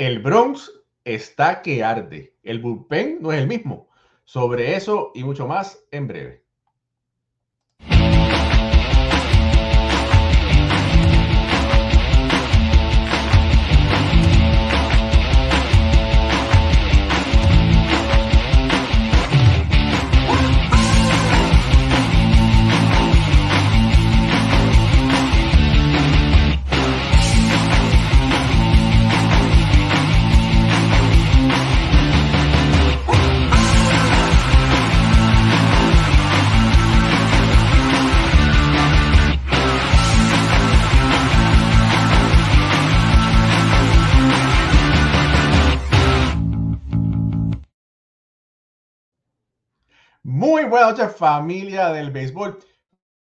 El Bronx está que arde. El bullpen no es el mismo. Sobre eso y mucho más en breve. Buenas noches familia del béisbol.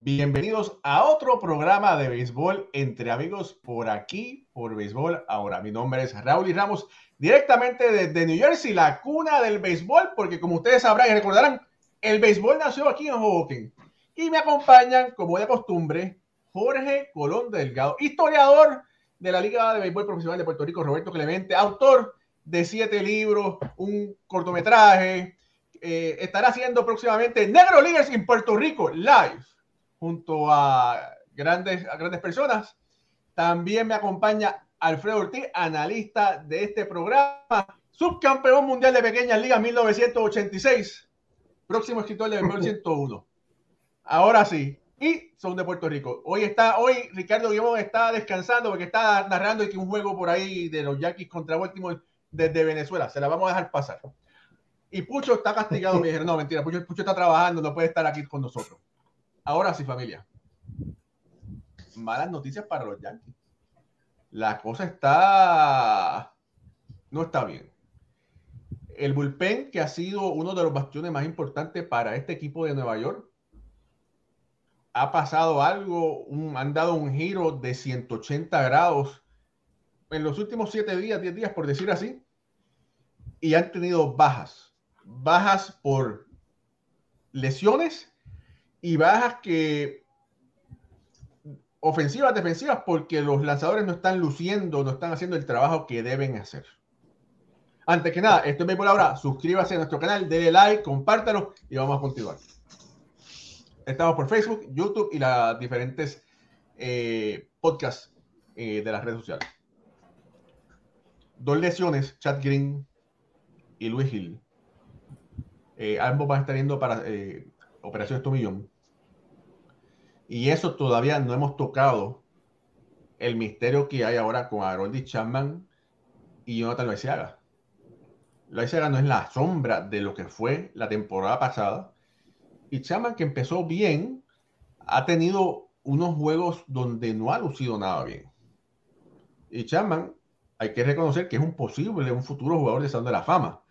Bienvenidos a otro programa de béisbol entre amigos por aquí, por béisbol. Ahora, mi nombre es Raúl y Ramos, directamente desde New Jersey, la cuna del béisbol, porque como ustedes sabrán y recordarán, el béisbol nació aquí en Hoboken. Y me acompañan, como de costumbre, Jorge Colón Delgado, historiador de la Liga de Béisbol Profesional de Puerto Rico, Roberto Clemente, autor de siete libros, un cortometraje, eh, estará haciendo próximamente Negro Leaders en Puerto Rico live junto a grandes, a grandes personas. También me acompaña Alfredo Ortiz, analista de este programa, subcampeón mundial de pequeñas ligas 1986, próximo escritor de 101. Ahora sí, y son de Puerto Rico. Hoy está, hoy Ricardo Guimón está descansando porque está narrando un juego por ahí de los Yankees contra Baltimore desde Venezuela. Se la vamos a dejar pasar. Y Pucho está castigado. Me dijeron, no, mentira, Pucho, está trabajando, no puede estar aquí con nosotros. Ahora sí, familia. Malas noticias para los Yankees. La cosa está. No está bien. El bullpen, que ha sido uno de los bastiones más importantes para este equipo de Nueva York, ha pasado algo, han dado un giro de 180 grados en los últimos 7 días, 10 días, por decir así, y han tenido bajas bajas por lesiones y bajas que ofensivas, defensivas, porque los lanzadores no están luciendo, no están haciendo el trabajo que deben hacer. Antes que nada, esto es por ahora. Suscríbase a nuestro canal, denle like, compártalo y vamos a continuar. Estamos por Facebook, YouTube y las diferentes eh, podcasts eh, de las redes sociales. Dos lesiones, Chad Green y Luis Hill, eh, ambos van a estar yendo para eh, operaciones Tomillón. Y eso todavía no hemos tocado el misterio que hay ahora con Harold Chapman y Jonathan Loaizaga. Loaizaga no es la sombra de lo que fue la temporada pasada. Y Chapman, que empezó bien, ha tenido unos juegos donde no ha lucido nada bien. Y Chapman, hay que reconocer que es un posible, un futuro jugador de Salón de la Fama.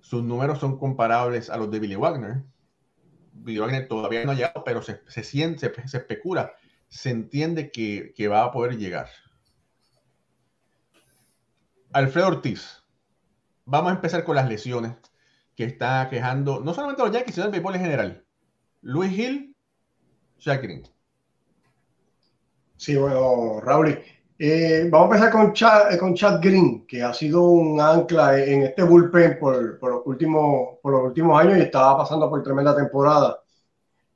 Sus números son comparables a los de Billy Wagner. Billy Wagner todavía no ha llegado, pero se, siente, se, especula, se entiende que, va a poder llegar. Alfredo Ortiz. Vamos a empezar con las lesiones que está quejando no solamente a los Yankees, sino el béisbol en general. Luis Hill, Jacqueline. Sí, bueno, Raúl, eh, vamos a empezar con Chad, eh, con Chad Green, que ha sido un ancla en este bullpen por, por, los últimos, por los últimos años y estaba pasando por tremenda temporada.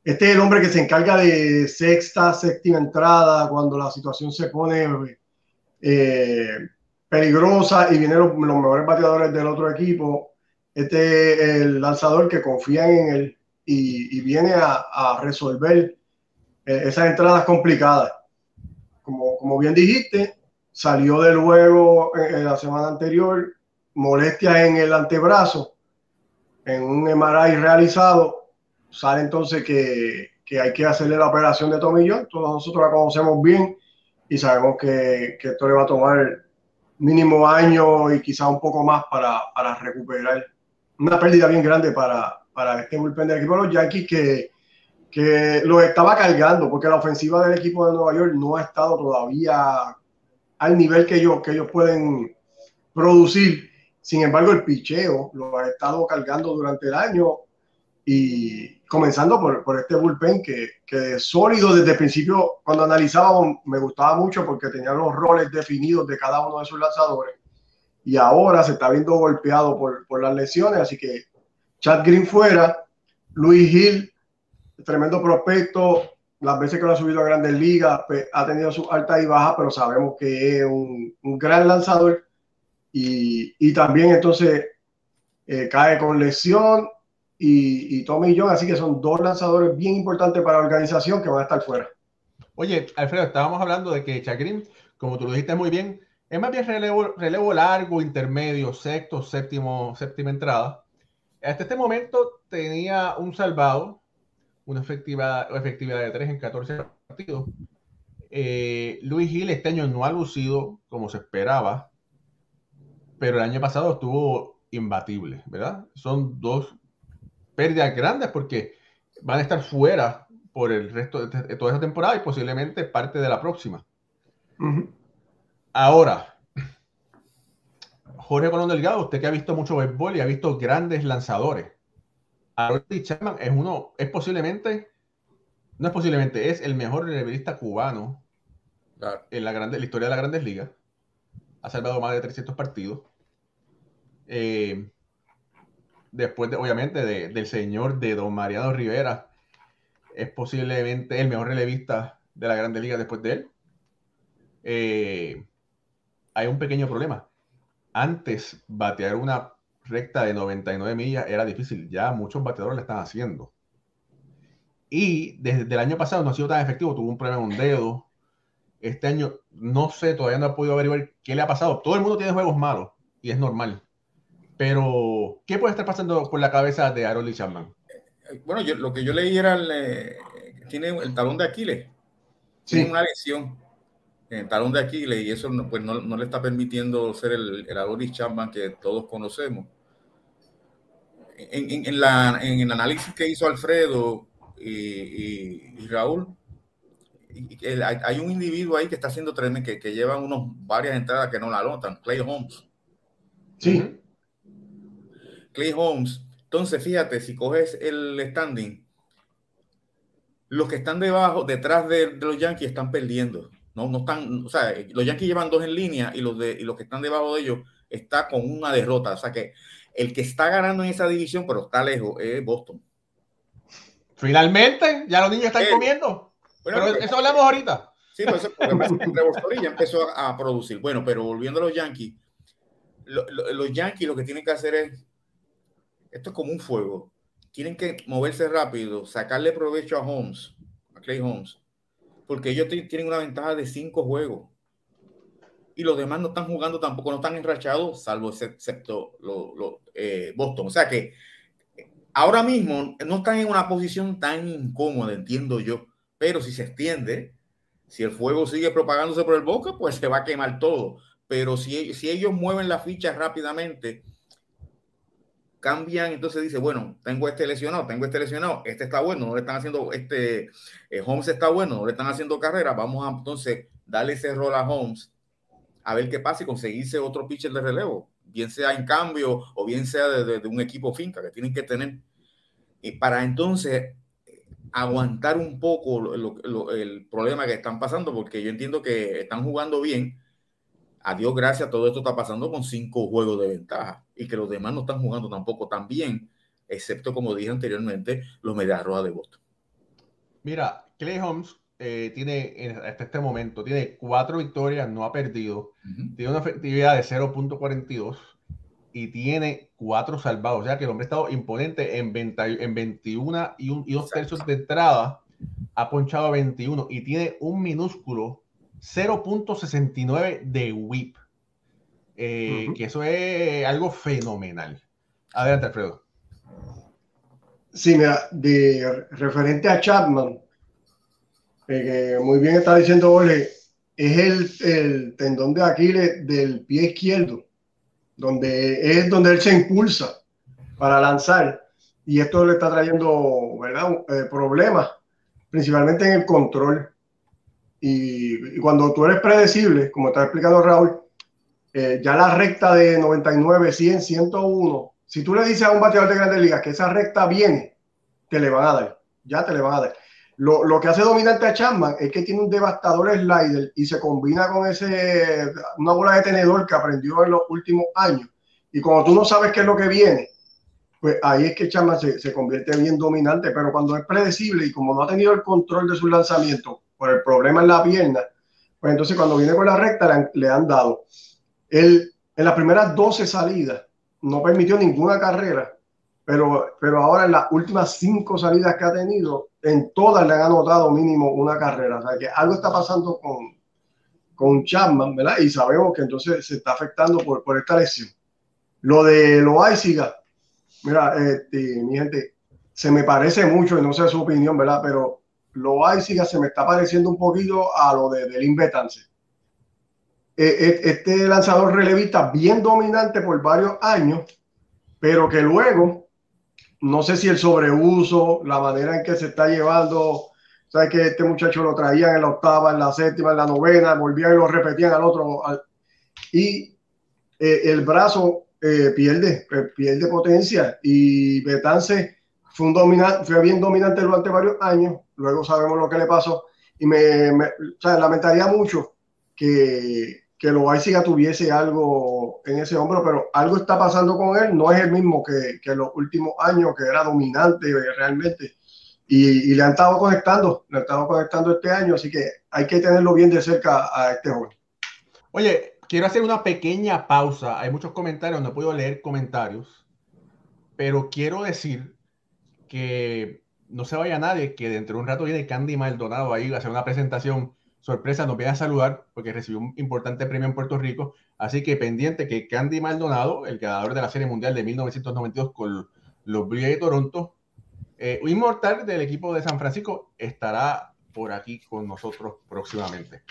Este es el hombre que se encarga de sexta, séptima entrada, cuando la situación se pone eh, peligrosa y vienen los, mejores bateadores del otro equipo. Este es el lanzador que confía en él y, y viene a, a resolver esas entradas complicadas como, como bien dijiste, salió del juego en, la semana anterior, molestia en el antebrazo, en un MRI realizado, sale entonces que, que hay que hacerle la operación de tomillón, todos nosotros la conocemos bien y sabemos que, que esto le va a tomar mínimo año y quizá un poco más para, para recuperar. Una pérdida bien grande para, para este bullpen del equipo de los Yankees que que lo estaba cargando, porque la ofensiva del equipo de Nueva York no ha estado todavía al nivel que ellos, que ellos pueden producir. Sin embargo, el picheo lo ha estado cargando durante el año y comenzando por, por este bullpen que, que sólido desde el principio, cuando analizábamos, me gustaba mucho porque tenía los roles definidos de cada uno de sus lanzadores. y ahora se está viendo golpeado por, por las lesiones, así que Chad Green fuera, Luis Hill, tremendo prospecto, las veces que lo ha subido a grandes ligas, pues, ha tenido su alta y baja, pero sabemos que es un, gran lanzador y, y también entonces eh, cae con lesión y, y Tommy John, así que son dos lanzadores bien importantes para la organización que van a estar fuera. Oye, Alfredo, estábamos hablando de que Chagrin, como tú lo dijiste muy bien, es más bien relevo, relevo largo, intermedio, sexto, séptimo, séptima entrada. Hasta este momento tenía un salvado, una efectividad, efectividad de 3 en 14 partidos. Eh, Luis Gil este año no ha lucido como se esperaba, pero el año pasado estuvo imbatible, ¿verdad? Son dos pérdidas grandes porque van a estar fuera por el resto de, toda esta temporada y posiblemente parte de la próxima. Uh -huh. Ahora, Jorge Colón Delgado, usted que ha visto mucho béisbol y ha visto grandes lanzadores. Harold Chapman es uno, es posiblemente, no es posiblemente, es el mejor relevista cubano claro. en la, grande, la historia de las grandes ligas. Ha salvado más de 300 partidos. Eh, después, de, obviamente, de, del señor de Don Mariano Rivera, es posiblemente el mejor relevista de la Grandes Ligas después de él. Eh, hay un pequeño problema. Antes, batear una recta de 99 millas era difícil. Ya muchos bateadores lo están haciendo. Y desde el año pasado no ha sido tan efectivo. Tuvo un problema en un dedo. Este año, no sé, todavía no he podido averiguar qué le ha pasado. Todo el mundo tiene juegos malos y es normal. Pero, ¿qué puede estar pasando por la cabeza de Harold Chapman? Bueno, yo, lo que yo leí era el, eh, tiene el talón de Aquiles. Sí. Tiene una lesión en el talón de Aquiles y eso no, pues no, no le está permitiendo ser el, el Adonis Chapman que todos conocemos. En, en, en, la, en el análisis que hizo Alfredo y, y, y Raúl, y, el, hay, hay, un individuo ahí que está haciendo tremendo, que, que lleva unos, varias entradas que no la anotan, Clay Holmes. Sí. Clay Holmes. Entonces, fíjate, si coges el standing, los que están debajo, detrás de, de los Yankees están perdiendo. No, no están, o sea, los Yankees llevan dos en línea y los, de, y los que están debajo de ellos está con una derrota. O sea que el que está ganando en esa división, pero está lejos, es Boston. Finalmente, ya los niños están eh, comiendo. Bueno, pero eso hablamos ahorita. Sí, pues Boston ya empezó a, a, producir. Bueno, pero volviendo a los Yankees, lo, lo, los Yankees lo que tienen que hacer es, esto es como un fuego, tienen que moverse rápido, sacarle provecho a Holmes, a Clay Holmes, porque ellos tienen una ventaja de cinco juegos. Y los demás no están jugando tampoco, no están enrachados, salvo excepto lo, lo, eh, Boston. O sea que ahora mismo no están en una posición tan incómoda, entiendo yo. Pero si se extiende, si el fuego sigue propagándose por el boca, pues se va a quemar todo. Pero si, si ellos mueven las fichas rápidamente, cambian, entonces dice, bueno, tengo este lesionado, tengo este lesionado, este está bueno, no le están haciendo, este, eh, Holmes está bueno, no le están haciendo carrera, vamos a entonces darle ese rol a Holmes, a ver qué pasa y conseguirse otro pitcher de relevo, bien sea en cambio o bien sea de, de, de un equipo finca que tienen que tener, y para entonces aguantar un poco lo, lo, lo, el problema que están pasando, porque yo entiendo que están jugando bien, a Dios gracias, todo esto está pasando con cinco juegos de ventaja y que los demás no están jugando tampoco tan bien, excepto, como dije anteriormente, los Medias Rojas de Boston. Mira, Clay Holmes eh, tiene, hasta este momento, tiene cuatro victorias, no ha perdido, uh -huh. tiene una efectividad de 0.42 y tiene cuatro salvados. O sea que el hombre ha estado imponente en, 20, en 21 y, un, y dos tercios de entrada, ha ponchado a 21 y tiene un minúsculo 0.69 de whip. Eh, uh -huh. Que eso es algo fenomenal. Adelante, Alfredo. Sí, mira, de referente a Chapman, eh, muy bien está diciendo Ole, es el, tendón de Aquiles del pie izquierdo, donde es donde él se impulsa para lanzar. Y esto le está trayendo ¿verdad? Eh, problemas, principalmente en el control. Y, y, cuando tú eres predecible, como está explicando Raúl, eh, ya la recta de 99, 100, 101, si tú le dices a un bateador de grandes ligas que esa recta viene, te le van a dar, ya te le van a dar. Lo, lo, que hace dominante a Chapman es que tiene un devastador slider y se combina con ese, una bola de tenedor que aprendió en los últimos años. Y cuando tú no sabes qué es lo que viene, pues ahí es que Chapman se, se convierte bien dominante. Pero cuando es predecible y como no ha tenido el control de su lanzamiento por el problema en la pierna, pues entonces cuando viene con la recta le, le han dado. Él, en las primeras 12 salidas no permitió ninguna carrera pero, pero ahora en las últimas cinco salidas que ha tenido, en todas le han anotado mínimo una carrera. O sea que algo está pasando con, con Chapman, ¿verdad? Y sabemos que entonces se está afectando por, por esta lesión. Lo de Loaiziga, mira, este, mi gente, se me parece mucho, y no sé su opinión, ¿verdad? Pero Loaiziga se me está pareciendo un poquito a lo de Delin Betance. E, e, este lanzador relevista bien dominante por varios años, pero que luego no sé si el sobreuso, la manera en que se está llevando, sabes que este muchacho lo traían en la octava, en la séptima, en la novena, volvían y lo repetían al otro. y eh, el brazo eh, pierde, eh, pierde potencia y Betance fue, dominante, fue bien dominante durante varios años, luego sabemos lo que le pasó y me, me lamentaría mucho que que Loaiziga tuviese algo en ese hombro, pero algo está pasando con él, no es el mismo que, que los últimos años, que era dominante realmente, y, le han estado conectando, le han estado conectando este año, así que hay que tenerlo bien de cerca a este joven. Oye, quiero hacer una pequeña pausa, hay muchos comentarios, no puedo leer comentarios, pero quiero decir que no se vaya nadie, que dentro de un rato viene Candy Maldonado ahí a hacer una presentación sorpresa, nos viene a saludar porque recibió un importante premio en Puerto Rico. Así que pendiente que Candy Maldonado, el ganador de la Serie Mundial de 1992 con los Blue de Toronto, eh, inmortal del equipo de San Francisco, estará por aquí con nosotros próximamente.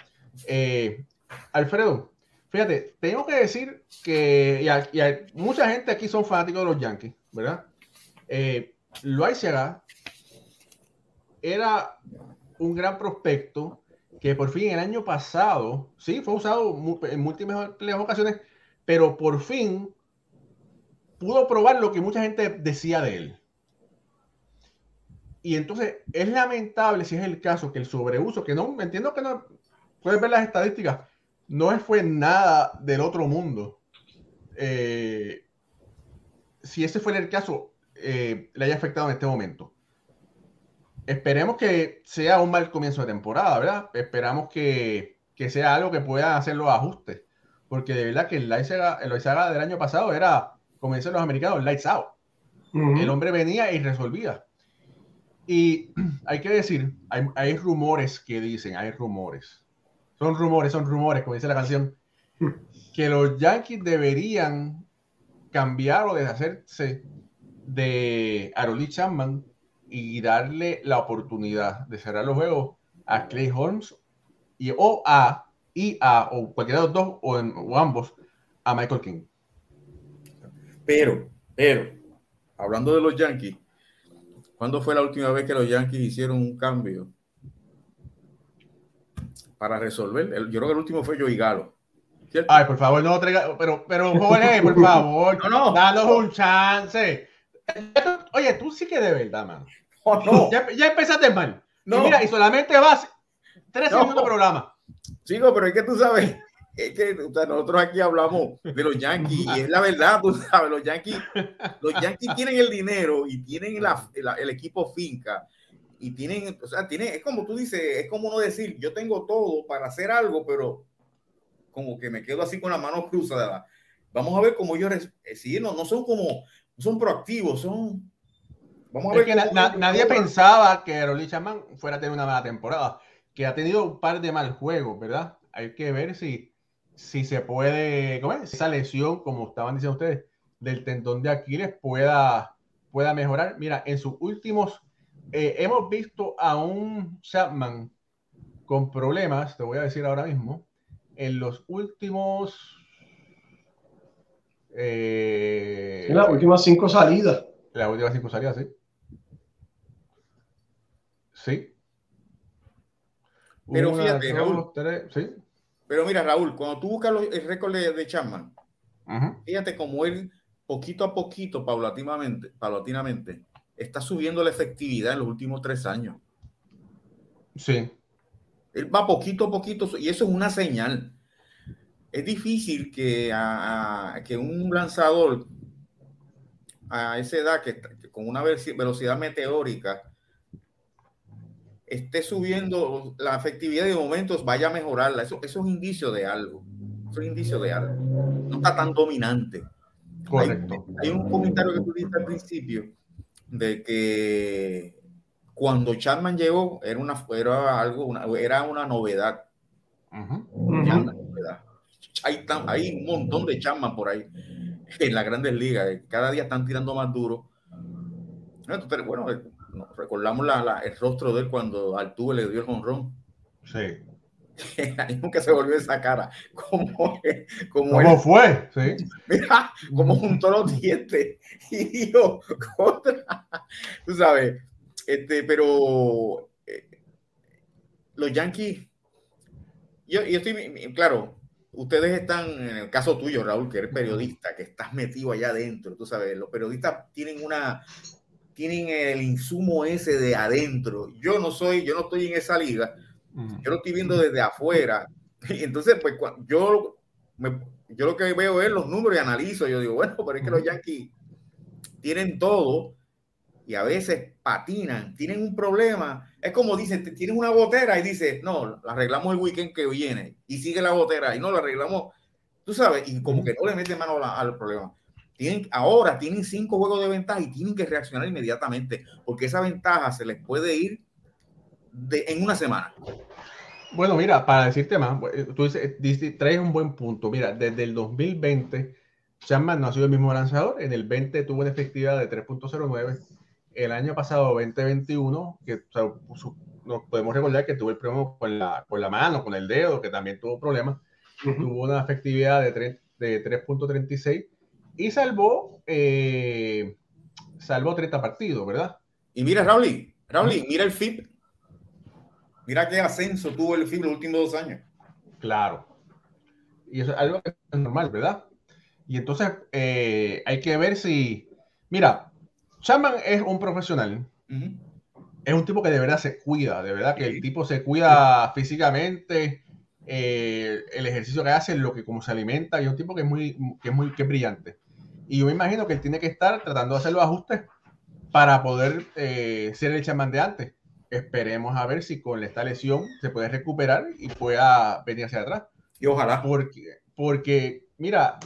Eh, Alfredo, fíjate, tengo que decir que y hay, mucha gente aquí son fanáticos de los Yankees, ¿verdad? Eh, Loaizaga era un gran prospecto que por fin el año pasado, sí, fue usado en múltiples ocasiones, pero por fin pudo probar lo que mucha gente decía de él. Y entonces es lamentable si es el caso que el sobreuso, que no, entiendo que no, puedes ver las estadísticas, no fue nada del otro mundo. Eh, si ese fue el caso, eh, le haya afectado en este momento esperemos que sea un mal comienzo de temporada, ¿verdad? Esperamos que, que sea algo que pueda hacer los ajustes. Porque de verdad que el Loizaga del año pasado era, como dicen los americanos, lights out. El hombre venía y resolvía. Y hay que decir, hay, hay, rumores que dicen, hay rumores. Son rumores, son rumores, como dice la canción, que los Yankees deberían cambiar o deshacerse de Arolee Chapman y darle la oportunidad de cerrar los juegos a Clay Holmes y o a y a o cualquiera de los dos o, en, ambos a Michael King. Pero, pero, hablando de los Yankees, ¿cuándo fue la última vez que los Yankees hicieron un cambio para resolver? Yo creo que el último fue Joey Galo. Ay, por favor, no traiga, pero, pero, Jorge, por favor, no, no, danos un chance. Oye, tú sí que de verdad, mano. no. Ya, ya, empezaste mal. No. mira, y solamente vas tres segundos de programa. Sigo, pero es que tú sabes, es que nosotros aquí hablamos de los Yankees y es la verdad, tú sabes, los Yankees, los Yankees tienen el dinero y tienen la, el equipo finca y tienen, o sea, tienen, es como tú dices, es como no decir, yo tengo todo para hacer algo, pero como que me quedo así con la mano cruzada. Vamos a ver cómo ellos, eh, sí, no, no son como, son proactivos, son Vamos a ver que nadie pensaba que Rolly Chapman fuera a tener una mala temporada, que ha tenido un par de mal juegos, ¿verdad? Hay que ver si, si se puede, ¿cómo es? esa lesión, como estaban diciendo ustedes, del tendón de Aquiles pueda, pueda mejorar. Mira, en sus últimos, eh, hemos visto a un Chapman con problemas, te voy a decir ahora mismo, en los últimos... Eh, en las últimas cinco salidas. Las últimas cinco salidas, sí. Sí. Pero fíjate, Raúl. Pero mira, Raúl, cuando tú buscas el récord de, Chapman, fíjate cómo él, poquito a poquito, paulatinamente, paulatinamente, está subiendo la efectividad en los últimos tres años. Sí. Él va poquito a poquito y eso es una señal. Es difícil que, a, que un lanzador a esa edad, que, con una velocidad meteórica, esté subiendo la efectividad de momentos, vaya a mejorarla. Eso, eso es un indicio de algo. Eso es un indicio de algo. No está tan dominante. Correcto. Hay, un comentario que tú dijiste al principio de que cuando Chapman llegó era una era algo una, era una novedad. Hay, hay, un montón de Chapman por ahí en las grandes ligas. Cada día están tirando más duro. Pero bueno, recordamos la, el rostro de él cuando Altuve le dio el honrón. Sí. nunca se volvió esa cara. ¿Cómo, ¿Cómo fue? Sí. Mira, como juntó los dientes y dijo contra. Tú sabes, este, pero eh, los Yankees, yo, yo estoy, claro, ustedes están, en el caso tuyo, Raúl, que eres periodista, que estás metido allá adentro, tú sabes, los periodistas tienen una, tienen el insumo ese de adentro. Yo no soy, yo no estoy en esa liga, yo lo estoy viendo desde afuera. Y entonces, pues yo, yo lo que veo es los números y analizo. Yo digo, bueno, pero es que los Yankees tienen todo y a veces patinan, tienen un problema. Es como dicen, tienen una botera y dice, no, la arreglamos el weekend que viene y sigue la botera y no la arreglamos, tú sabes, y como que no le mete mano al problema. Tienen, ahora tienen cinco juegos de ventaja y tienen que reaccionar inmediatamente porque esa ventaja se les puede ir de, en una semana. Bueno, mira, para decirte más, eh, tú dices, traes un buen punto. Mira, desde el 2020, Chapman no ha sido el mismo lanzador. En el 20 tuvo una efectividad de 3.09. El año pasado, 2021, que nos podemos recordar que tuvo el problema con la, con la mano, con el dedo, que también tuvo problemas. Tuvo una efectividad de, de 3.36 y salvó, eh, salvó 30 partidos, ¿verdad? Y mira, Raúl, Raúl, mira el FIP Mira qué ascenso tuvo el FIB los últimos dos años. Claro. Y eso es algo que es normal, ¿verdad? Y entonces eh, hay que ver si. Mira, Chapman es un profesional. Es un tipo que de verdad se cuida, de verdad que el tipo se cuida físicamente, eh, el ejercicio que hace, lo que como se alimenta, y es un tipo que es muy, que es muy que brillante. Y yo me imagino que él tiene que estar tratando de hacer los ajustes para poder eh, ser el chamán de antes esperemos a ver si con esta lesión se puede recuperar y pueda venir hacia atrás. Y ojalá. Porque, porque, mira,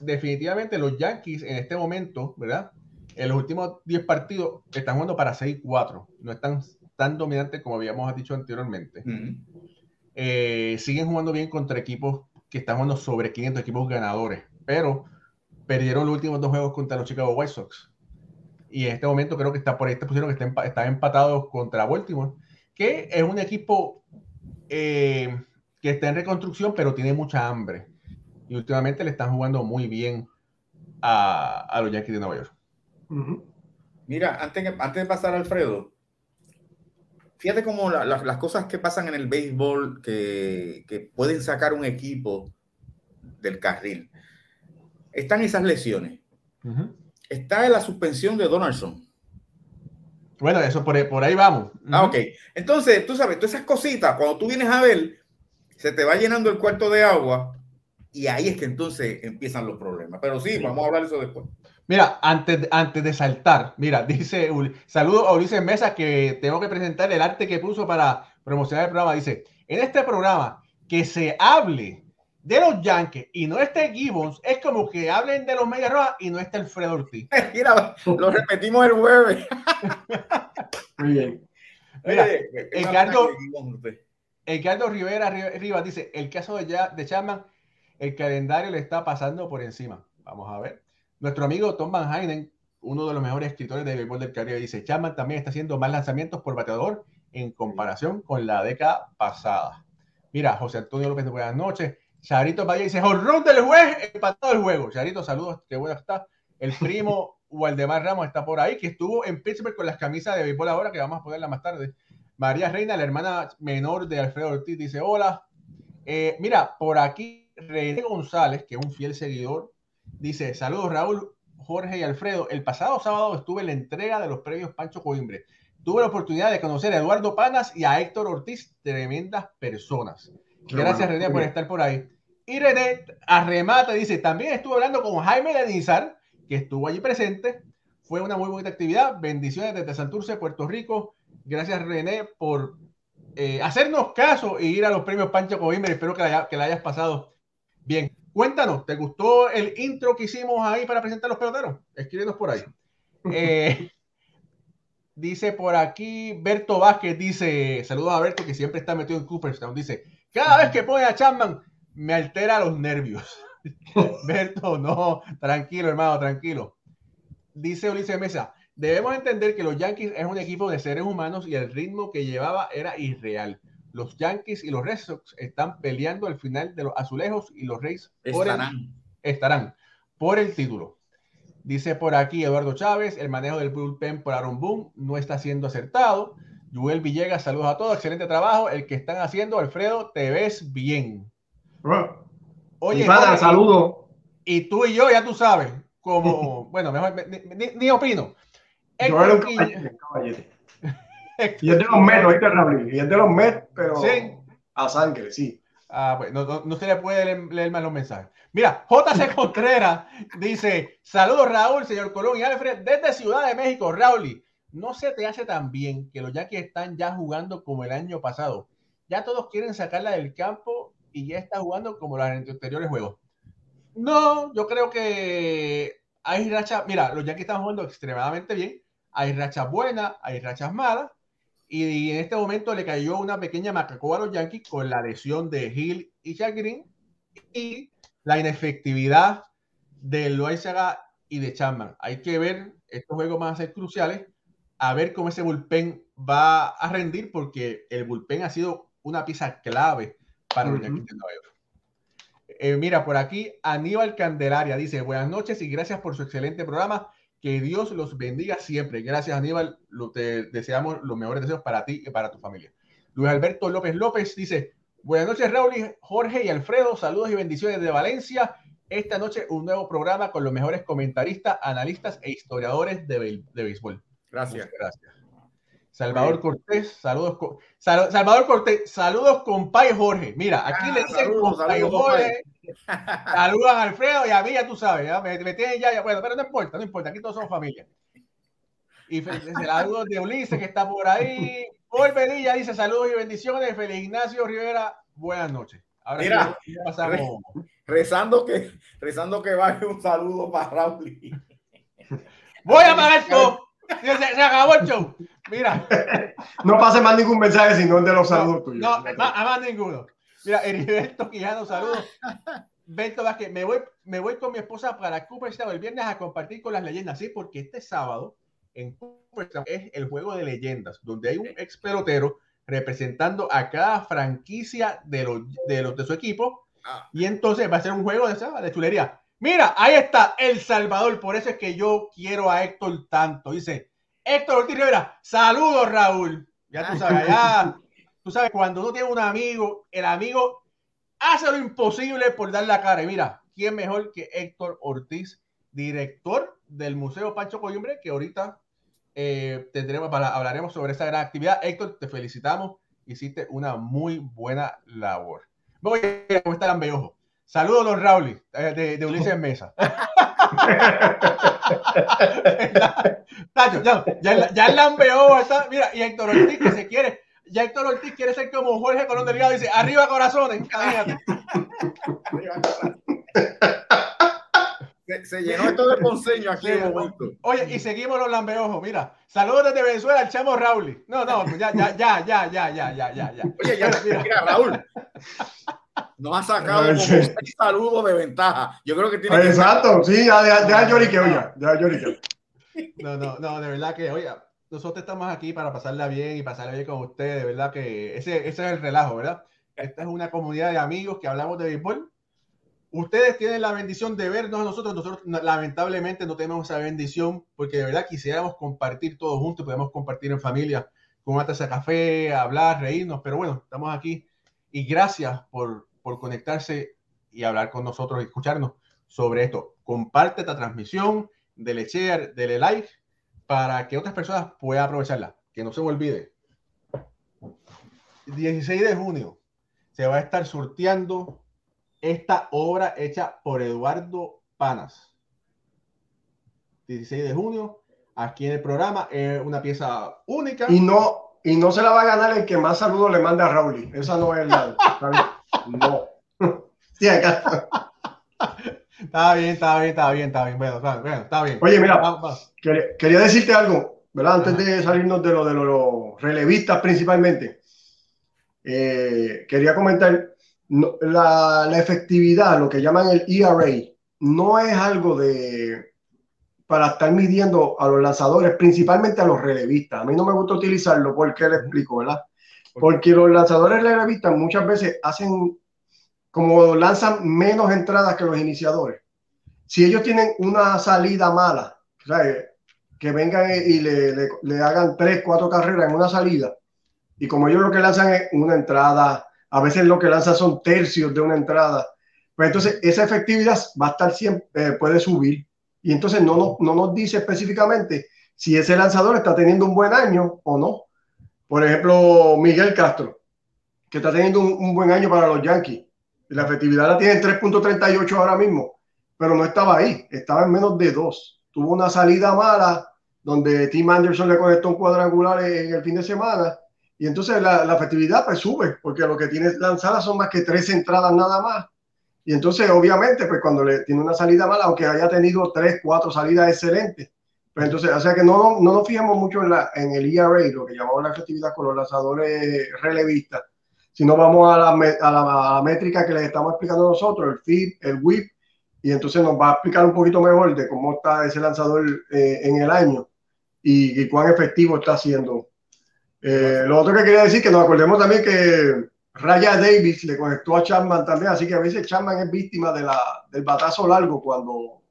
definitivamente los Yankees en este momento, ¿verdad? En los últimos 10 partidos están jugando para 6-4. No están tan dominantes como habíamos dicho anteriormente. Eh, siguen jugando bien contra equipos que están jugando sobre 500 equipos ganadores, pero perdieron los últimos dos juegos contra los Chicago White Sox y en este momento creo que está por ahí, está pusieron que está, está empatado contra Baltimore, que es un equipo eh, que está en reconstrucción, pero tiene mucha hambre. Y últimamente le están jugando muy bien a, a los Yankees de Nueva York. Mira, antes, antes de pasar Alfredo, fíjate cómo las cosas que pasan en el béisbol que, que pueden sacar un equipo del carril. Están esas lesiones está en la suspensión de Donaldson. Bueno, eso por, ahí vamos. Ah, ok. Entonces, tú sabes, todas esas cositas, cuando tú vienes a ver, se te va llenando el cuarto de agua y ahí es que entonces empiezan los problemas. Pero sí, vamos a hablar de eso después. Mira, antes, antes de saltar, mira, dice, saludo a Ulises Mesa que tengo que presentar el arte que puso para promocionar el programa. Dice, en este programa que se hable de los Yankees y no esté Gibbons, es como que hablen de los Medias Rojas y no está Alfredo Ortiz. Mira, lo repetimos el jueves. Muy bien. Mira, Ricardo, Ricardo Rivera Rivas dice, el caso de, de Chapman, el calendario le está pasando por encima. Vamos a ver. Nuestro amigo Tom Van Heinen, uno de los mejores escritores de béisbol del Caribe, dice, Chapman también está haciendo más lanzamientos por bateador en comparación con la década pasada. Mira, José Antonio López, buenas noches. Charito Valle dice, jorrón del juez, empatado el juego. Charito, saludos, qué bueno está. El primo Waldemar Ramos está por ahí, que estuvo en Pittsburgh con las camisas de béisbol ahora, que vamos a ponerla más tarde. María Reina, la hermana menor de Alfredo Ortiz, dice, hola. Eh, mira, por aquí René González, que es un fiel seguidor, dice, saludos Raúl, Jorge y Alfredo. El pasado sábado estuve en la entrega de los premios Pancho Coimbre. tuve la oportunidad de conocer a Eduardo Panas y a Héctor Ortiz, tremendas personas. Gracias, René, por estar por ahí. Y René arremata, dice, también estuve hablando con Jaime Denizar, que estuvo allí presente. Fue una muy buena actividad. Bendiciones desde Santurce, Puerto Rico. Gracias, René, por eh, hacernos caso y ir a los premios Pancho Coimbra. Espero que la, que hayas pasado bien. Cuéntanos, ¿te gustó el intro que hicimos ahí para presentar los peloteros? Escríbenos por ahí. Eh, dice por aquí Berto Vázquez, dice, saludos a Berto que siempre está metido en Cooperstown, dice, cada vez que pone a Chapman me altera los nervios. Berto, no, tranquilo hermano, tranquilo. Dice Ulises Mesa, debemos entender que los Yankees es un equipo de seres humanos y el ritmo que llevaba era irreal. Los Yankees y los Red Sox están peleando al final de los azulejos y los Reyes estarán. estarán por el título. Dice por aquí Eduardo Chávez, el manejo del bullpen por Aaron Boone no está siendo acertado. Joel Villegas, saludos a todos, excelente trabajo. El que están haciendo, Alfredo, te ves bien. Oye, saludos. Y tú y yo, ya tú sabes, como, bueno, mejor, ni, opino. Yo era un caballete. y es de los Mets, ¿oíste, Y es de los Mets, pero a sangre, sí. Ah, pues no, no, se le puede leer, más los mensajes. Mira, JC Contreras dice: Saludos, Raúl, señor Colón y Alfred, desde Ciudad de México. Raúl, no se te hace tan bien que los Yankees están ya jugando como el año pasado. Ya todos quieren sacarla del campo y ya está jugando como los anteriores juegos. No, yo creo que hay rachas. Mira, los Yankees están jugando extremadamente bien. Hay rachas buenas, hay rachas malas. Y, en este momento le cayó una pequeña macacoa a los Yankees con la lesión de Hill y Jack y la inefectividad de Loaizaga y de Chapman. Hay que ver, estos juegos van a ser cruciales, a ver cómo ese bullpen va a rendir, porque el bullpen ha sido una pieza clave para los Yankees de Nueva York. Eh, mira, por aquí Aníbal Candelaria dice, buenas noches y gracias por su excelente programa. Que Dios los bendiga siempre. Gracias, Aníbal. Lo, te deseamos los mejores deseos para ti y para tu familia. Luis Alberto López López dice, buenas noches, Raúl, Jorge y Alfredo. Saludos y bendiciones de Valencia. Esta noche un nuevo programa con los mejores comentaristas, analistas e historiadores de, de béisbol. Gracias. gracias. Salvador Cortés, saludos. Salvador Cortés, saludos, compay Jorge. Mira, aquí le dicen compay Jorge. Saludan a Alfredo y a mí, ya tú sabes, ya me, tienen ya, ya, bueno, pero no importa, no importa, aquí todos somos familia. Y saludos de Ulises que está por ahí. Paul Benilla dice saludos y bendiciones. Feliz Ignacio Rivera, buenas noches. Ahora Mira, pasamos. rezando que rezando que vaya un saludo para Raúl. Voy a pagar esto. Se, se, acabó el show. Mira. No pase más ningún mensaje sino el de los saludos tuyos. No, más, más ninguno. Mira, Heriberto Quijano, saludos. Beto Vázquez, me voy, me voy con mi esposa para Cooperstown el viernes a compartir con las leyendas, sí, porque este sábado en Cooperstown es el juego de leyendas, donde hay un ex pelotero representando a cada franquicia de los de, los, de su equipo, ah. y entonces va a ser un juego de, de chulería. Mira, ahí está El Salvador, por eso es que yo quiero a Héctor tanto. Dice Héctor Ortiz Rivera, saludos Raúl. Ya tú sabes, ya, tú sabes, cuando uno tiene un amigo, el amigo hace lo imposible por dar la cara. Y mira, ¿quién mejor que Héctor Ortiz, director del Museo Pancho Coyumbre, que ahorita eh, tendremos para, hablaremos sobre esa gran actividad. Héctor, te felicitamos, hiciste una muy buena labor. Voy a cómo está el ambeojo. Saludos, don Raúl, eh, de, de, Ulises Mesa. ya, ya, ya el lambeojo está, mira, y Héctor Ortiz que se quiere, ya Héctor Ortiz quiere ser como Jorge Colón Delgado, dice, arriba corazones, se, se, llenó esto de ponceño aquí en momento. Oye, y seguimos los lambeojos, mira. Saludos desde Venezuela al chamo Raúl. No, no, ya, ya, ya, ya, ya, ya, ya, ya, ya. Oye, ya, mira, mira Raúl. Nos ha sacado como seis saludos de ventaja. Yo creo que tiene Exacto, sí, ya, ya, ya llorique, oiga, ya llorique. No, no, no, de verdad que, oiga, nosotros estamos aquí para pasarla bien y pasarla bien con ustedes, de verdad que ese, ese es el relajo, ¿verdad? Esta es una comunidad de amigos que hablamos de béisbol. Ustedes tienen la bendición de vernos a nosotros, nosotros lamentablemente no tenemos esa bendición porque de verdad quisiéramos compartir todos juntos, podemos compartir en familia con una taza de café, hablar, reírnos, pero bueno, estamos aquí y gracias por, por conectarse y hablar con nosotros y escucharnos sobre esto. Comparte esta transmisión, dele share, dele like para que otras personas puedan aprovecharla. que no se me olvide, 16 de junio se va a estar sorteando esta obra hecha por Eduardo Panas. 16 de junio, aquí en el programa, es una pieza única. Y no, y no se la va a ganar el que más saludos le manda a Raúl. Esa no es la. No. Sí, acá. Está bien, está bien, está bien, está bien. Bueno, está, bien. Oye, mira, Quería, decirte algo, ¿verdad? Antes de salirnos de lo de los relevistas principalmente. Eh, quería comentar la, efectividad, lo que llaman el ERA, no es algo de para estar midiendo a los lanzadores, principalmente a los relevistas. A mí no me gusta utilizarlo porque le explico, ¿verdad? Porque los lanzadores relevistas muchas veces hacen como lanzan menos entradas que los iniciadores. Si ellos tienen una salida mala, que vengan y le, le, hagan tres, cuatro carreras en una salida, y como ellos lo que lanzan es una entrada, a veces lo que lanzan son tercios de una entrada, pues entonces esa efectividad va a estar siempre, eh, puede subir. Y entonces no, no nos dice específicamente si ese lanzador está teniendo un buen año o no. Por ejemplo, Miguel Castro, que está teniendo un, buen año para los Yankees. La efectividad la tiene en 3.38 ahora mismo, pero no estaba ahí, estaba en menos de 2. Tuvo una salida mala donde Tim Anderson le conectó un cuadrangular en el fin de semana y entonces la, la efectividad pues sube, porque lo que tiene lanzadas son más que tres entradas nada más. Y entonces, obviamente, pues cuando le tiene una salida mala, aunque haya tenido tres, cuatro salidas excelentes, pues entonces, o sea que no, no, no nos fijamos mucho en, la, en el ERA, lo que llamamos la efectividad con los lanzadores relevistas, sino vamos a la, a la, métrica que les estamos explicando nosotros, el FIP, el WIP, y entonces nos va a explicar un poquito mejor de cómo está ese lanzador eh, en el año y, y, cuán efectivo está siendo. Eh, lo otro que quería decir que nos acordemos también que Raya Davis le conectó a Chapman también, así que a veces Chapman es víctima de la, del batazo largo cuando,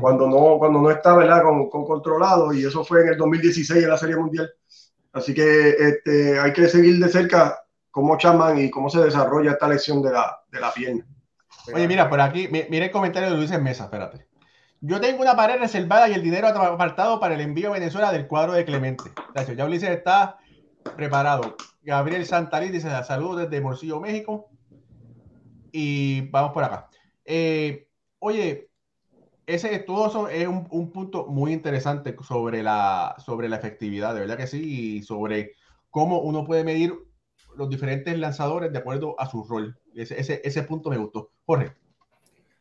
cuando, no, cuando no está ¿verdad? Con, con, controlado y eso fue en el 2016 en la Serie Mundial. Así que este, hay que seguir de cerca cómo Chapman y cómo se desarrolla esta lesión de la, de la pierna. Oye, mira, por aquí, mira el comentario de Luis en Mesa, espérate. Yo tengo una pared reservada y el dinero apartado para el envío a Venezuela del cuadro de Clemente. Ya Ulises está preparado. Gabriel Santalí dice saludos desde Morcillo, México. Y vamos por acá. Eh, oye, ese todo eso es un, punto muy interesante sobre la, sobre la efectividad, de verdad que sí, y sobre cómo uno puede medir los diferentes lanzadores de acuerdo a su rol. Ese, ese, ese punto me gustó. Jorge.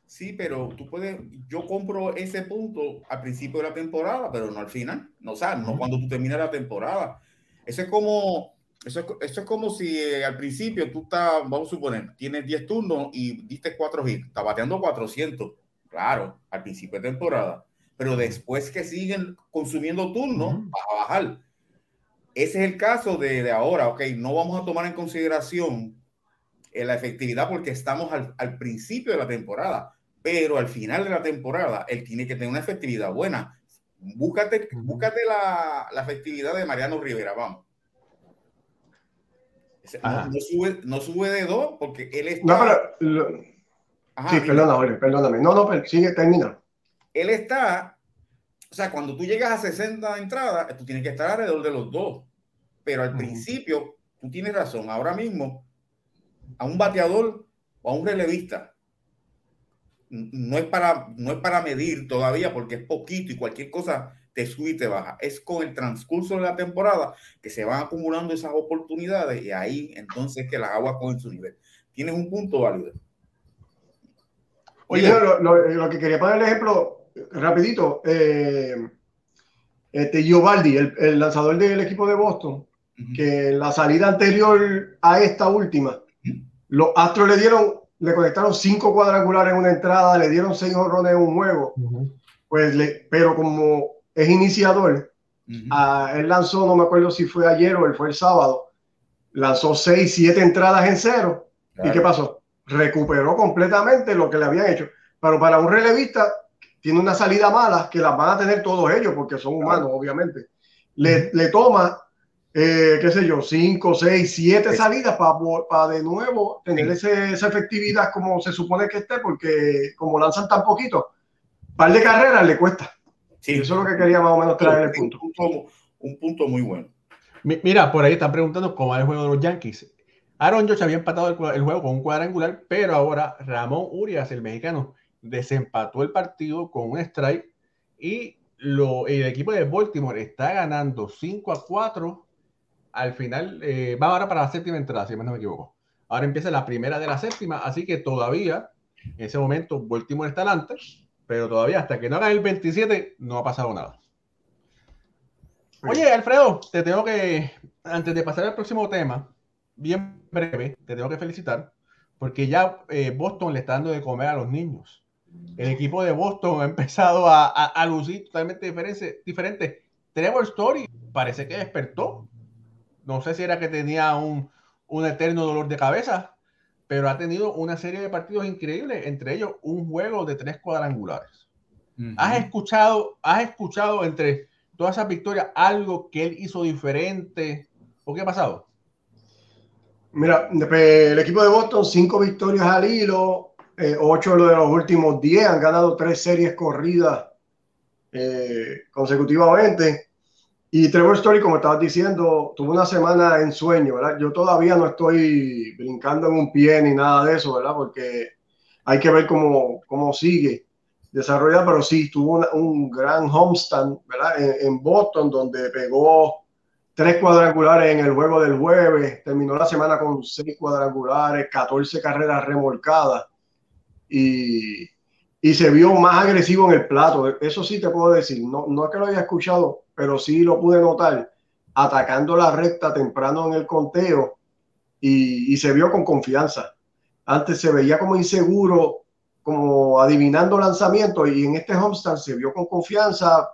Sí, pero tú puedes, yo compro ese punto al principio de la temporada, pero no al final. No, o sea, no cuando tú terminas la temporada. Eso es como, eso es, eso es como si eh, al principio tú estás, vamos a suponer, tienes 10 turnos y diste 4 hits, estás bateando 400, claro, al principio de temporada, pero después que siguen consumiendo turnos, vas a bajar. Ese es el caso de, de, ahora, ok, no vamos a tomar en consideración eh, la efectividad porque estamos al, al principio de la temporada, pero al final de la temporada él tiene que tener una efectividad buena Búscate, búscate la, la, efectividad de Mariano Rivera, vamos. No, sube, no sube de dos porque él está. No, pero. Sí, perdóname, perdóname. No, no, sigue, termina. Él está. O sea, cuando tú llegas a 60 entradas, tú tienes que estar alrededor de los dos. Pero al principio, tú tienes razón. Ahora mismo, a un bateador o a un relevista no es para, no es para medir todavía porque es poquito y cualquier cosa te sube y te baja. Es con el transcurso de la temporada que se van acumulando esas oportunidades y ahí entonces que las aguas cogen su nivel. Tienes un punto válido. Oye, lo, que quería poner el ejemplo rapidito, eh, este Giovaldi, el, lanzador del equipo de Boston, que en la salida anterior a esta última, los Astros le dieron le conectaron cinco cuadrangulares en una entrada, le dieron seis horrones en un juego. Pues le, pero como es iniciador, él lanzó, no me acuerdo si fue ayer o él fue el sábado, lanzó seis, siete entradas en cero. ¿Y qué pasó? Recuperó completamente lo que le habían hecho. Pero para un relevista, tiene una salida mala que las van a tener todos ellos porque son humanos, obviamente. Le, le toma eh, qué sé yo, cinco, seis, siete salidas para de nuevo tener esa efectividad como se supone que esté, porque como lanzan tan poquito, par de carreras le cuesta. Sí. Eso es lo que quería más o menos traer el punto. Un punto, un punto muy bueno. Mira, por ahí están preguntando cómo es el juego de los Yankees. Aaron Josh había empatado el, juego con un cuadrangular, pero ahora Ramón Urias, el mexicano, desempató el partido con un strike y lo, el equipo de Baltimore está ganando 5 a 4. Al final, eh, va ahora para la séptima entrada, si no me equivoco. Ahora empieza la primera de la séptima, así que todavía, en ese momento, Baltimore está adelante, pero todavía hasta que no haga el 27, no ha pasado nada. Oye, Alfredo, te tengo que, antes de pasar al próximo tema, bien breve, te tengo que felicitar, porque ya eh, Boston le está dando de comer a los niños. El equipo de Boston ha empezado a, a, lucir totalmente diferente, diferente. Trevor Story parece que despertó. No sé si era que tenía un, un eterno dolor de cabeza, pero ha tenido una serie de partidos increíbles, entre ellos un juego de tres cuadrangulares. ¿Has escuchado, has escuchado entre todas esas victorias algo que él hizo diferente? ¿O qué ha pasado? Mira, el equipo de Boston, cinco victorias al hilo, eh, ocho de los últimos diez, han ganado tres series corridas eh, consecutivamente. Y Trevor Story, como estabas diciendo, tuvo una semana en sueño, ¿verdad? Yo todavía no estoy brincando en un pie ni nada de eso, ¿verdad? Porque hay que ver cómo, cómo sigue desarrollando, pero sí, tuvo un gran homestand, ¿verdad? en Boston, donde pegó tres cuadrangulares en el juego del jueves, terminó la semana con seis cuadrangulares, 14 carreras remolcadas y, y, se vio más agresivo en el plato. Eso sí te puedo decir, no, no es que lo haya escuchado, pero sí lo pude notar, atacando la recta temprano en el conteo y, y se vio con confianza. Antes se veía como inseguro, como adivinando lanzamientos y en este homestand se vio con confianza,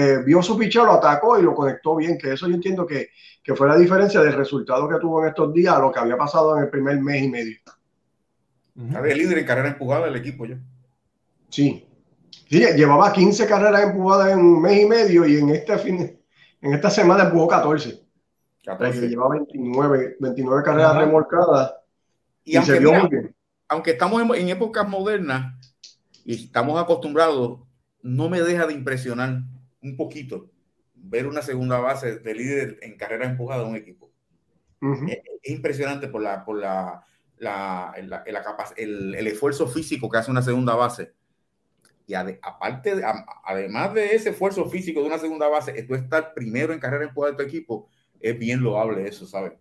eh, vio su picheo, lo atacó y lo conectó bien, que eso yo entiendo que, que, fue la diferencia del resultado que tuvo en estos días a lo que había pasado en el primer mes y medio. Había líder en carrera empujada del equipo ya. Sí. sí. llevaba 15 carreras empujadas en un mes y medio y en este fin, en esta semana empujó 14. 14. llevaba 29, 29 carreras remolcadas y, aunque, se vio muy bien. aunque estamos en, en épocas modernas y estamos acostumbrados, no me deja de impresionar un poquito ver una segunda base de líder en carrera empujada de un equipo. es, impresionante por la, por la, la, el, el, esfuerzo físico que hace una segunda base. Y aparte, además de ese esfuerzo físico de una segunda base, tú estar primero en carrera empujada de tu equipo, es bien loable eso, ¿sabes?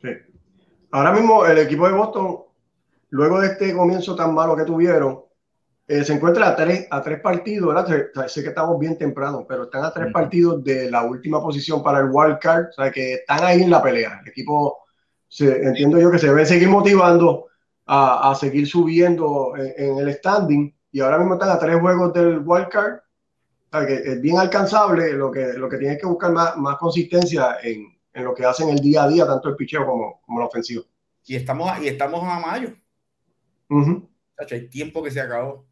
Sí. Ahora mismo el equipo de Boston, luego de este comienzo tan malo que tuvieron, eh, se encuentra a tres, a tres partidos, ¿verdad? Sé que estamos bien temprano, pero están a tres partidos de la última posición para el wild card, o sea, que están ahí en la pelea. El equipo, se, entiendo yo que se debe seguir motivando a, a seguir subiendo en, el standing y ahora mismo están a tres juegos del wild card, o sea, que es bien alcanzable, lo que, lo que tiene que buscar más, más consistencia en, en, lo que hacen el día a día, tanto el picheo como, como la ofensiva. Y estamos, y estamos a mayo. Hay tiempo que se acabó.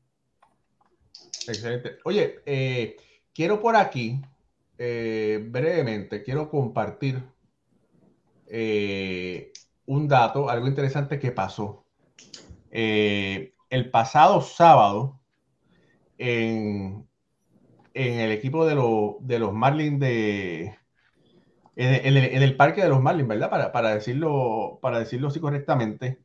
Excelente. Oye, eh, quiero por aquí, eh, brevemente, quiero compartir eh, un dato, algo interesante que pasó. el pasado sábado, en, en el equipo de, los Marlins de... En, el, parque de los Marlins, ¿verdad? Para, para, decirlo, para decirlo así correctamente.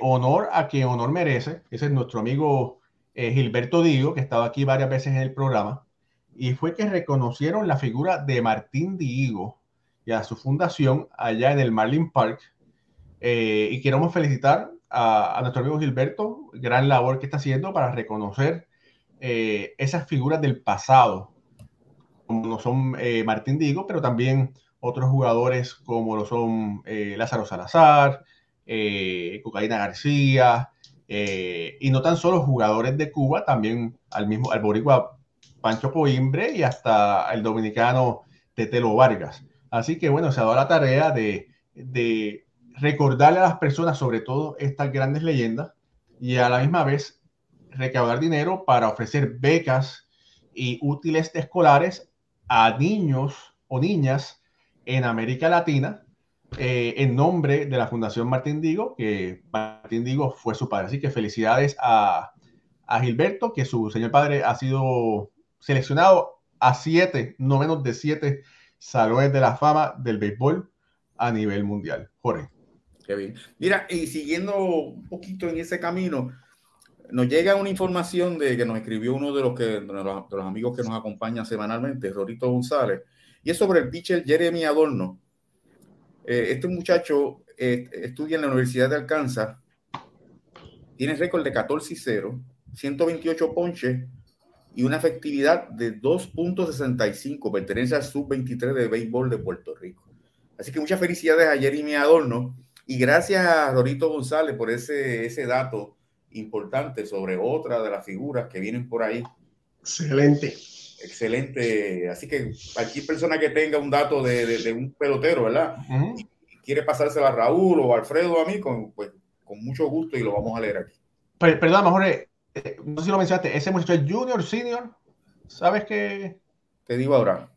honor a quien honor merece. Ese es nuestro amigo eh, Gilberto Digo, que estaba aquí varias veces en el programa, y fue que reconocieron la figura de Martín Digo y a su fundación allá en el Marlin Park. Eh, y queremos felicitar a, nuestro amigo Gilberto, gran labor que está haciendo para reconocer eh, esas figuras del pasado, como lo son Martín Digo, pero también otros jugadores como lo son Lázaro Salazar, Cocaína García, eh, y no tan solo jugadores de Cuba, también al mismo, al boricua Pancho Coimbre y hasta el dominicano Tetelo Vargas. Así que bueno, se ha dado la tarea de, de recordarle a las personas, sobre todo estas grandes leyendas, y a la misma vez recaudar dinero para ofrecer becas y útiles escolares a niños o niñas en América Latina eh, en nombre de la Fundación Martín Digo, que Martín Digo fue su padre. Así que felicidades a, a Gilberto, que su señor padre ha sido seleccionado a siete, no menos de siete salones de la fama del béisbol a nivel mundial. Jorge. Qué bien. Mira, y siguiendo un poquito en ese camino, nos llega una información de que nos escribió uno de los, que, de los, amigos que nos acompañan semanalmente, Rorito González, y es sobre el pitcher Jeremy Adorno. Eh, este muchacho eh, estudia en la Universidad de Arkansas, tiene récord de 14 y 0, 128 ponches y una efectividad de 2.65, pertenece al sub-23 de béisbol de Puerto Rico. Así que muchas felicidades a Jeremy Adorno y gracias a Rorito González por ese, ese dato importante sobre otra de las figuras que vienen por ahí. Excelente. Excelente. Así que cualquier persona que tenga un dato de, un pelotero, ¿verdad? y quiere pasárselo a Raúl o a Alfredo o a mí, con, pues, con mucho gusto y lo vamos a leer aquí. perdón, mejor, eh, no sé si lo mencionaste, ese muchacho es junior, senior, ¿sabes qué? Te digo ahora.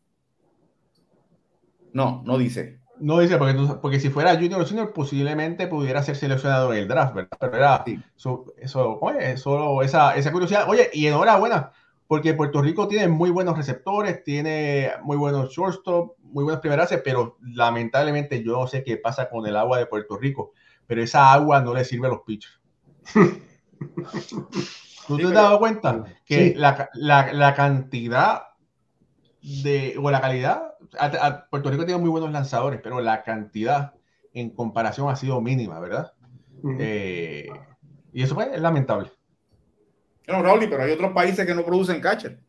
No, no dice. No dice, porque, porque si fuera Junior o Senior, posiblemente pudiera ser seleccionado en el draft, ¿verdad? Pero era eso, oye, solo esa, esa curiosidad. Oye, y enhorabuena, porque Puerto Rico tiene muy buenos receptores, tiene muy buenos shortstop, muy buenas primeras, pero lamentablemente yo no sé qué pasa con el agua de Puerto Rico, pero esa agua no le sirve a los pitchers. ¿Tú te has dado cuenta que la, la, la cantidad de, o la calidad Puerto Rico tiene muy buenos lanzadores, pero la cantidad en comparación ha sido mínima, ¿verdad? Eh, y eso es lamentable. No, Raúl, pero hay otros países que no producen catcher.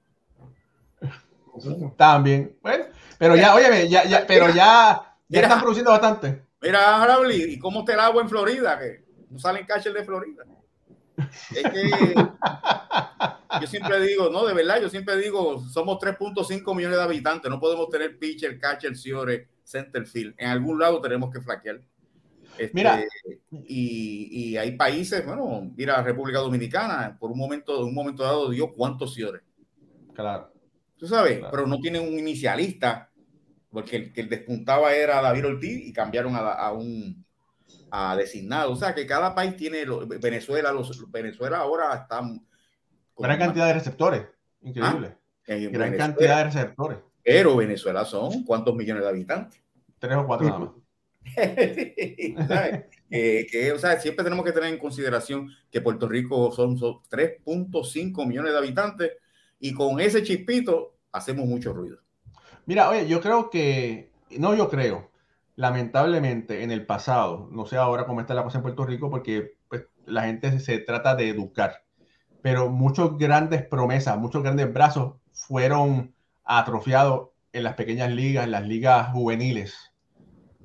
También, bueno, pero ya, oye, ya, ya, pero ya, ya están produciendo bastante. Mira, Raúl, ¿y cómo está el agua en Florida? Que no salen catcher de Florida. Es que yo siempre digo, no, de verdad, yo siempre digo, somos 3.5 millones de habitantes, no podemos tener pitcher, catcher, center centerfield. En algún lado tenemos que flaquear. Este, mira. Y, y, hay países, bueno, mira, República Dominicana, por un momento, un momento dado dio cuántos ciores. Claro. Tú sabes, pero no tienen un inicialista, porque el que despuntaba era David Ortiz y cambiaron a un a designado. O sea que cada país tiene, Venezuela, los, Venezuela ahora están... Gran cantidad de receptores, increíble. Ah, Gran cantidad de receptores. Pero Venezuela son cuántos millones de habitantes. Tres o cuatro nada más. que, o sea, siempre tenemos que tener en consideración que Puerto Rico son, son 3.5 millones de habitantes y con ese chispito hacemos mucho ruido. Mira, oye, yo creo que, no yo creo, lamentablemente en el pasado, no sé ahora cómo está la cosa en Puerto Rico, porque pues, la gente se trata de educar, pero muchos grandes promesas, muchos grandes brazos fueron atrofiados en las pequeñas ligas, en las ligas juveniles,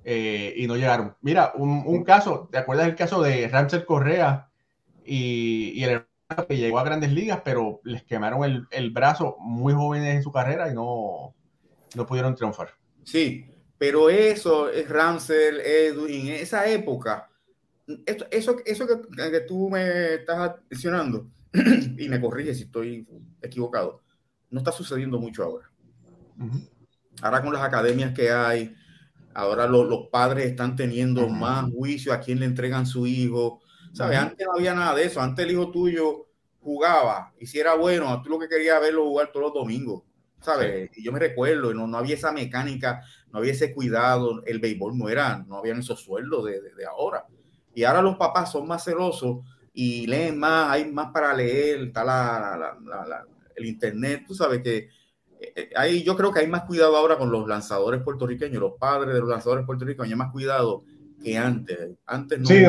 eh, y no llegaron. Mira, un, caso, ¿te acuerdas del caso de Ramsey Correa y, y el que llegó a grandes ligas, pero les quemaron el, el brazo muy jóvenes en su carrera y no, no pudieron triunfar? Sí, pero eso es Ramsel, Edwin, esa época, eso, eso que, tú me estás mencionando, y me corrige si estoy equivocado, no está sucediendo mucho ahora. Ahora con las academias que hay, ahora los padres están teniendo más juicio a quién le entregan su hijo. ¿Sabes? Antes no había nada de eso. Antes el hijo tuyo jugaba y si era bueno, tú lo que querías verlo jugar todos los domingos. ¿sabes? Y yo me recuerdo, no, no había esa mecánica, no había ese cuidado, el béisbol no era, no habían esos sueldos de, de, ahora. Y ahora los papás son más celosos y leen más, hay más para leer, está la, la, el internet, tú sabes que hay, eh, yo creo que hay más cuidado ahora con los lanzadores puertorriqueños, los padres de los lanzadores puertorriqueños, hay más cuidado que antes. Antes no. Sí,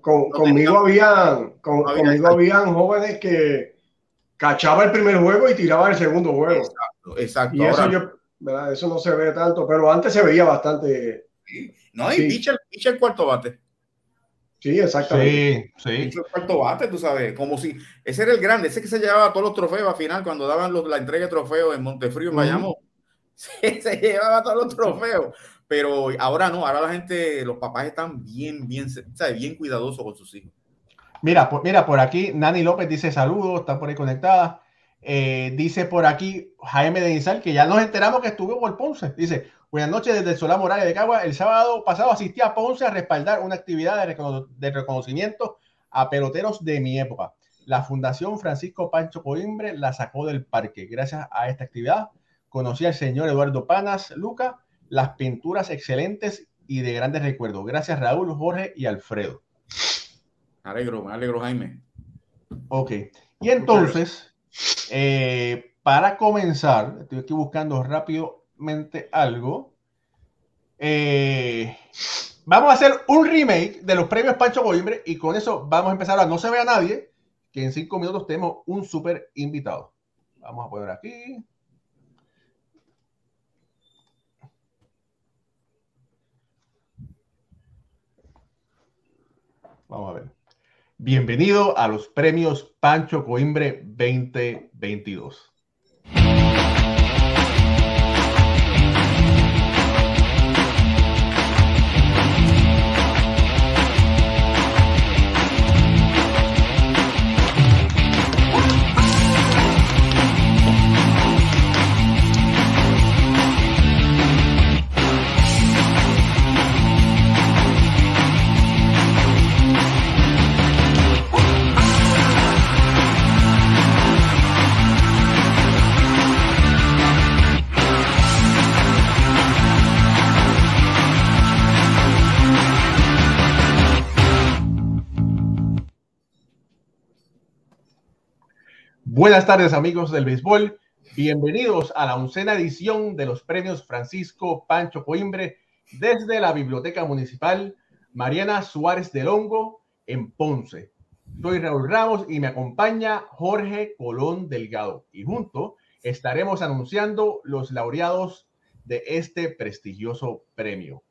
conmigo, había, conmigo habían jóvenes que cachaba el primer juego y tiraba el segundo juego. Exacto, Y eso, yo, ¿verdad? eso no se ve tanto, pero antes se veía bastante. No, y sí. el cuarto bate. Sí, exactamente. Sí, sí. el cuarto bate, tú sabes, como si ese era el grande, ese que se llevaba todos los trofeos al final cuando daban la entrega de trofeos en Montefrío, en Bayamón. se llevaba todos los trofeos. Pero ahora no, ahora la gente, los papás están bien, bien, ¿sabes? bien cuidadosos con sus hijos. Mira, por, mira, por aquí Nani López dice saludos, está por ahí conectada. Eh, dice por aquí Jaime de que ya nos enteramos que estuvo por Ponce. Dice, buenas noches desde el Solá Morales de Cagua. El sábado pasado asistí a Ponce a respaldar una actividad de, reconocimiento a peloteros de mi época. La Fundación Francisco Pancho Coimbre la sacó del parque. Gracias a esta actividad conocí al señor Eduardo Panas Luca las pinturas excelentes y de grandes recuerdos. Gracias Raúl, Jorge y Alfredo. Alegro, me alegro Jaime. Ok, y entonces, eh, para comenzar, estoy aquí buscando algo. Eh, vamos a hacer un remake de los premios Pancho Coimbre y con eso vamos a empezar a No se vea nadie, que en cinco minutos tenemos un súper invitado. Vamos a poner aquí. Vamos a ver. Bienvenido a los premios Pancho Coimbre 2022. Buenas tardes amigos del béisbol, bienvenidos a la oncena edición de los premios Francisco Pancho Coimbre desde la Biblioteca Municipal Mariana Suárez de Longo en Ponce. Soy Raúl Ramos y me acompaña Jorge Colón Delgado y junto estaremos anunciando los laureados de este prestigioso premio.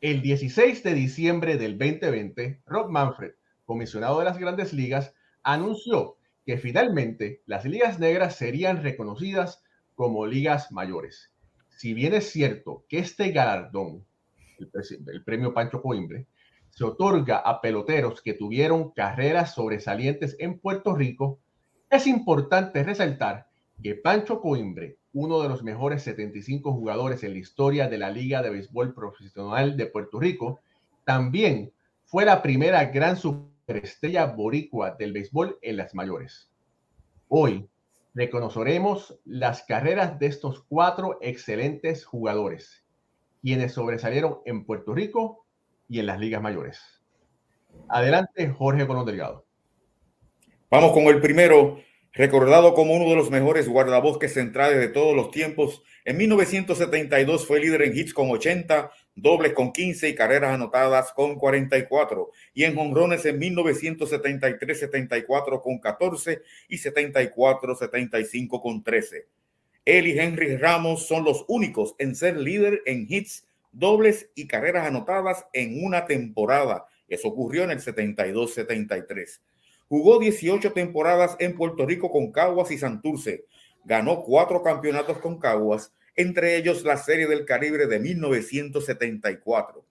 El 16 de diciembre del 2020, Rob Manfred, comisionado de las grandes ligas, anunció que finalmente las ligas negras serían reconocidas como ligas mayores. Si bien es cierto que este galardón, el, premio Pancho Coimbre, se otorga a peloteros que tuvieron carreras sobresalientes en Puerto Rico, es importante resaltar que Pancho Coimbre, uno de los mejores 75 jugadores en la historia de la Liga de Béisbol Profesional de Puerto Rico, también fue la primera gran estrella boricua del béisbol en las mayores. Hoy reconoceremos las carreras de estos cuatro excelentes jugadores, quienes sobresalieron en Puerto Rico y en las ligas mayores. Adelante, Jorge Colón Delgado. Vamos con el primero, recordado como uno de los mejores guardabosques centrales de todos los tiempos. En 1972 fue líder en hits con 80, dobles con 15 y carreras anotadas con 44. Y en jonrones en 1973-74 con 14 y 74-75 con 13. Él y Henry Ramos son los únicos en ser líder en hits, dobles y carreras anotadas en una temporada. Eso ocurrió en el 72-73. Jugó 18 temporadas en Puerto Rico con Caguas y Santurce. Ganó cuatro campeonatos con Caguas entre ellos la Serie del Caribe de 1974.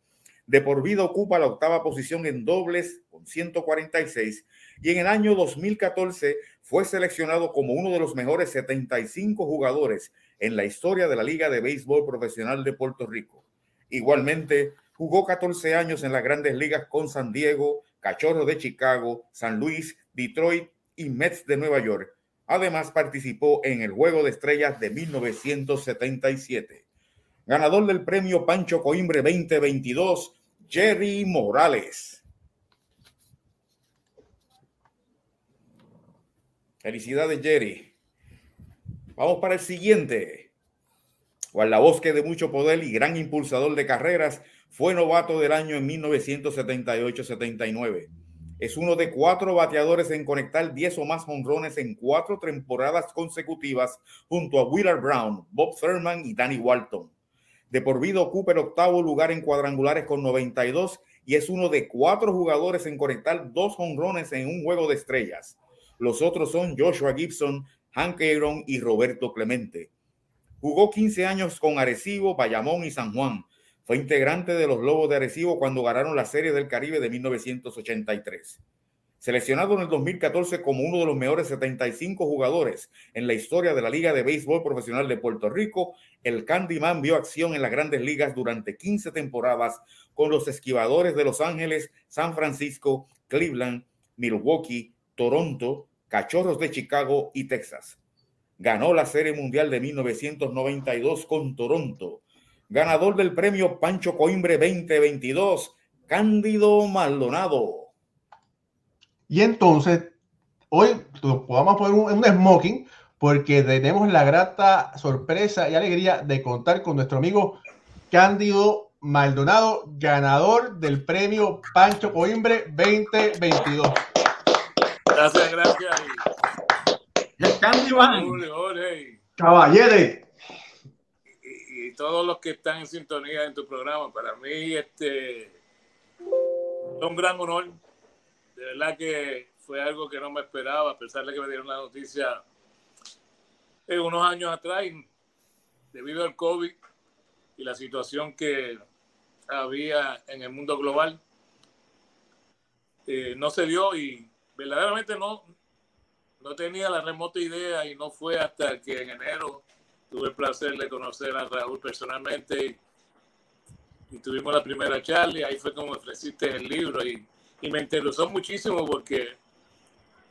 De por vida ocupa la octava posición en dobles con 146 y en el año 2014 fue seleccionado como uno de los mejores 75 jugadores en la historia de la Liga de Béisbol Profesional de Puerto Rico. Igualmente, jugó 14 años en las grandes ligas con San Diego, Cachorro de Chicago, San Luis, Detroit y Mets de Nueva York Además, participó en el Juego de Estrellas de 1977. Ganador del premio Pancho Coimbre 2022, Jerry Morales. Felicidades, Jerry. Vamos para el siguiente. Guardabosque de mucho poder y gran impulsador de carreras, fue novato del año en 1978-79 es uno de cuatro bateadores en conectar 10 o más honrones en cuatro temporadas consecutivas junto a Willard Brown, Bob Thurman y Danny Walton. De por vida ocupa el octavo lugar en cuadrangulares con 92 y es uno de cuatro jugadores en conectar dos honrones en un juego de estrellas. Los otros son Joshua Gibson, Hank Aaron y Roberto Clemente. Jugó 15 años con Arecibo, Bayamón y San Juan fue integrante de los Lobos de Arecibo cuando ganaron la Serie del Caribe de 1983. Seleccionado en el 2014 como uno de los mejores 75 jugadores en la historia de la Liga de Béisbol Profesional de Puerto Rico, el Candyman vio acción en las grandes ligas durante 15 temporadas con los esquivadores de Los Ángeles, San Francisco, Cleveland, Milwaukee, Toronto, Cachorros de Chicago y Texas. Ganó la Serie Mundial de 1992 con Toronto ganador del premio Pancho Coimbre 2022, Cándido Maldonado. Y entonces, hoy podamos poner un, un smoking porque tenemos la grata sorpresa y alegría de contar con nuestro amigo Cándido Maldonado, ganador del premio Pancho Coimbre 2022. Gracias, gracias. Caballete. Y, todos los que están en sintonía en tu programa, para mí este es un gran honor. De verdad que fue algo que no me esperaba, a pesar de que me dieron la noticia eh, unos años atrás, debido al COVID y la situación que había en el mundo global, eh, no se dio y verdaderamente no, no tenía la remota idea y no fue hasta que en enero tuve el placer de conocer a Raúl personalmente y, tuvimos la primera charla y ahí fue como ofreciste el libro y, y, me interesó muchísimo porque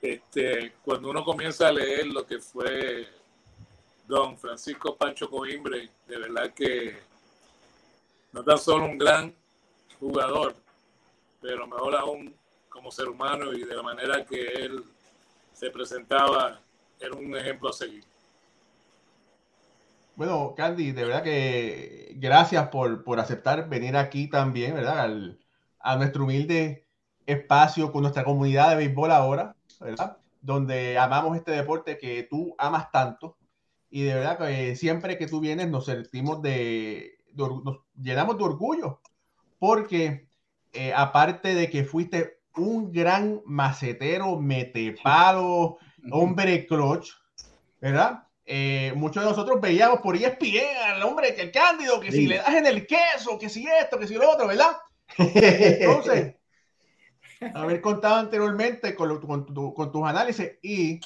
este, cuando uno comienza a leer lo que fue don Francisco Pancho Coimbre, de verdad que no tan solo un gran jugador, pero mejor aún como ser humano y de la manera que él se presentaba, era un ejemplo a seguir. Bueno, Candy, de verdad que gracias por, por aceptar venir aquí también, ¿verdad? a nuestro humilde espacio con nuestra comunidad de béisbol ahora, ¿verdad? Donde amamos este deporte que tú amas tanto. Y de verdad que siempre que tú vienes nos sentimos de, nos llenamos de orgullo, porque eh, aparte de que fuiste un gran macetero, metepalo, hombre clutch, ¿verdad? Eh, muchos de nosotros veíamos por ESPN al hombre que el cándido, que si le das en el queso, que si esto, que si lo otro, ¿verdad? Entonces, haber contado anteriormente con, con tus análisis y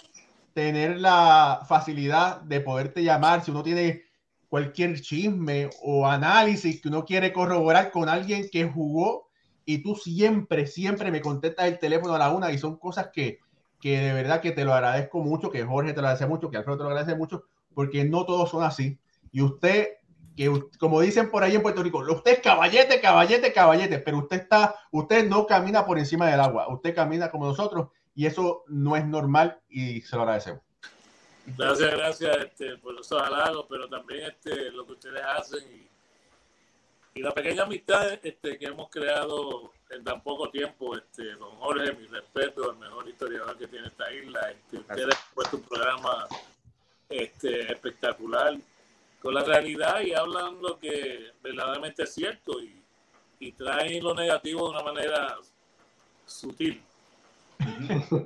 tener la facilidad de poderte llamar si uno tiene cualquier chisme o análisis que uno quiere corroborar con alguien que jugó y tú siempre, siempre me contestas el teléfono a la una y son cosas que, que de verdad que te lo agradezco mucho, que Jorge te lo agradece mucho, que Alfredo te lo agradece mucho, porque no todos son así. Y usted, que como dicen por ahí en Puerto Rico, usted es caballete, caballete, caballete, pero usted está, usted no camina por encima del agua, usted camina como nosotros y eso no es normal y se lo agradecemos. Gracias, gracias este, por los halagos, pero también este, lo que ustedes hacen y, la pequeña amistad este, que hemos creado en tan poco tiempo. Este, don Jorge, mi respeto, el mejor historiador que tiene esta isla. Este, ustedes han puesto un programa este, espectacular con la realidad y hablan lo que verdaderamente es cierto y, y traen lo negativo de una manera sutil.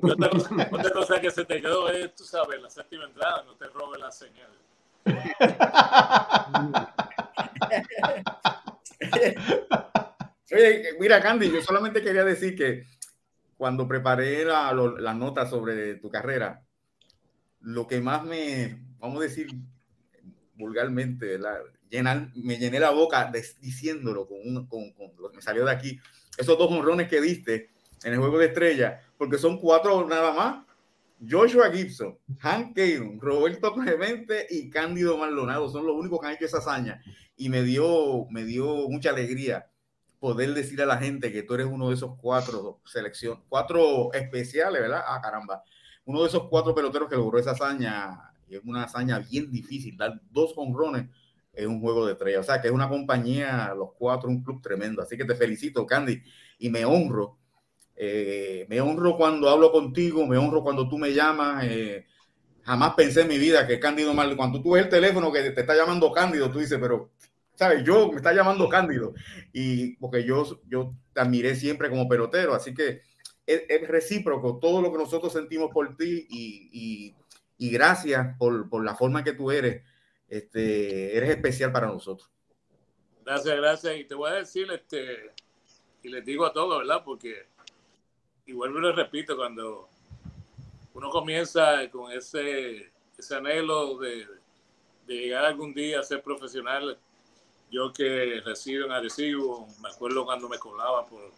Otra cosa, cosa, que se te quedó es, tú sabes, la séptima entrada, no te robe la señal. Oye, mira, Candy, yo solamente quería decir que cuando preparé la, la nota sobre tu carrera, lo que más me, vamos a decir vulgarmente, Llenar, me llené la boca diciéndolo con, con, con, lo que me salió de aquí. Esos dos honrones que diste en el juego de estrella, porque son cuatro nada más. Joshua Gibson, Hank Aaron, Roberto Clemente y Cándido Maldonado son los únicos que han hecho esa hazaña. Y me dio, me dio mucha alegría poder decir a la gente que tú eres uno de esos cuatro selección, cuatro especiales, ¿verdad? Ah, caramba. Uno de esos cuatro peloteros que logró esa hazaña. Y es una hazaña bien difícil. Dar dos honrones en un juego de estrella. O sea, que es una compañía, los cuatro, un club tremendo. Así que te felicito, Candy, y me honro eh, me honro cuando hablo contigo, me honro cuando tú me llamas. Eh, jamás pensé en mi vida que Cándido mal. Cuando tú ves el teléfono que te está llamando Cándido, tú dices, pero, ¿sabes? Yo me está llamando Cándido. Y porque yo, yo te admiré siempre como pelotero. Así que es, recíproco todo lo que nosotros sentimos por ti y, y, gracias por, por, la forma que tú eres. Este, eres especial para nosotros. Gracias, gracias. Y te voy a decir, este, y les digo a todos, ¿verdad? Porque y vuelvo y lo repito, cuando uno comienza con ese, ese anhelo de, de, llegar algún día a ser profesional, yo que resido en Arecibo, me acuerdo cuando me colaba por,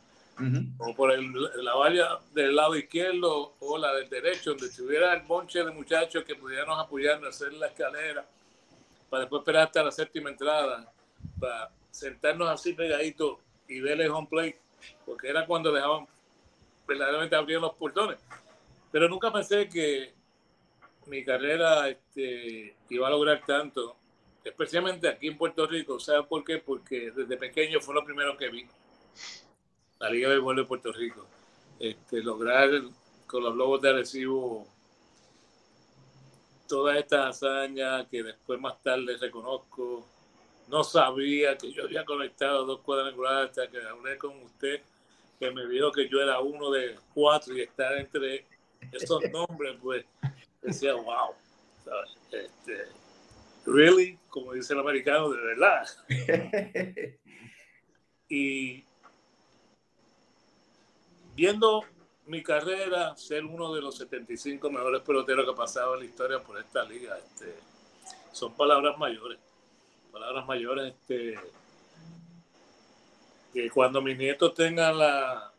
o por el, la valla del lado izquierdo o la del derecho, donde estuviera el bonche de muchachos que pudiéramos apoyarnos hacer la escalera para después esperar hasta la séptima entrada. para sentarnos así pegaditos y ver el home play, porque era cuando dejaban verdaderamente abrir los portones. Pero nunca pensé que mi carrera este, iba a lograr tanto, especialmente aquí en Puerto Rico. ¿Sabes por qué? Porque desde pequeño fue lo primero que vi. La Liga de Béisbol de Puerto Rico. Este, lograr con los Lobos de Arecibo todas estas hazañas que después más tarde reconozco. No sabía que yo había conectado dos cuadrangulares hasta que hablé con usted, que me vio que yo era uno de cuatro y estar entre esos nombres, pues decía, wow, este, really, como dice el americano, de verdad. y viendo mi carrera, ser uno de los 75 mejores peloteros que ha pasado en la historia por esta liga, este, son palabras mayores. Palabras mayores, este, que cuando mis nietos tengan la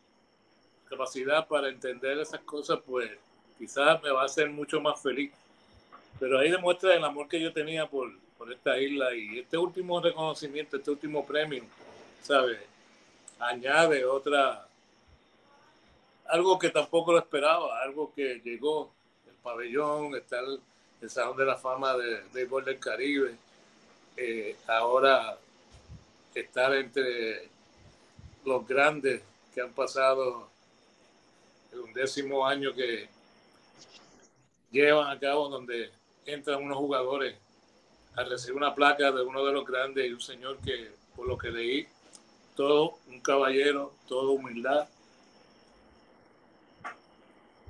capacidad para entender esas cosas, pues quizás me va a hacer mucho más feliz. Pero ahí demuestra el amor que yo tenía por, por esta isla y este último reconocimiento, este último premio, ¿sabes? Añade otra, algo que tampoco lo esperaba, algo que llegó, el pabellón, está el, Salón de la Fama de Béisbol del Caribe, eh, ahora estar entre los grandes que han pasado el undécimo año que llevan a cabo donde entran unos jugadores a recibir una placa de uno de los grandes y un señor que, por lo que leí, todo un caballero, todo humildad.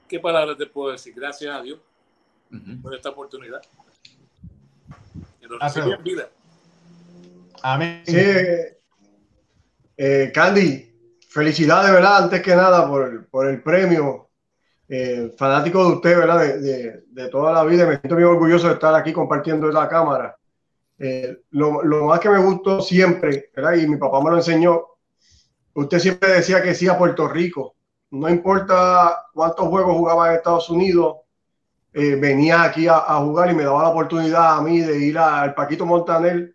¿Qué palabras te puedo decir? Gracias a Dios por esta oportunidad. Que vida. Amén. Sí, eh, Candy, felicidades, ¿verdad? Antes que nada por, por el premio eh, fanático de usted, ¿verdad? De, de, toda la vida. Me siento muy orgulloso de estar aquí compartiendo la cámara. Eh, lo, lo, más que me gustó siempre, ¿verdad? Y mi papá me lo enseñó. Usted siempre decía que sí a Puerto Rico. No importa cuántos juegos jugaba en Estados Unidos, eh, venía aquí a, a, jugar y me daba la oportunidad a mí de ir al Paquito Montaner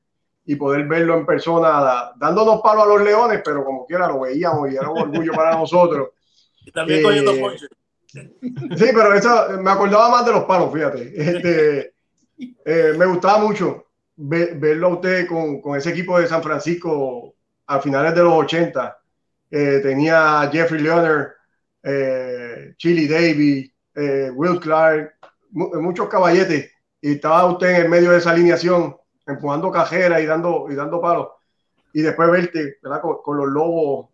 y poder verlo en persona, dándonos palos a los leones, pero como quiera lo veíamos y era un orgullo para nosotros. Y también cogiendo Sí, pero eso me acordaba más de los palos, fíjate. Este, eh, me gustaba mucho verlo a usted con, con, ese equipo de San Francisco a finales de los 80. Eh, tenía Jeffrey Leonard, eh, Chili Davis, Will Clark, muchos caballetes. Y estaba usted en el medio de esa alineación, empujando cajera y dando, y dando palos. Y después verte Con, con los lobos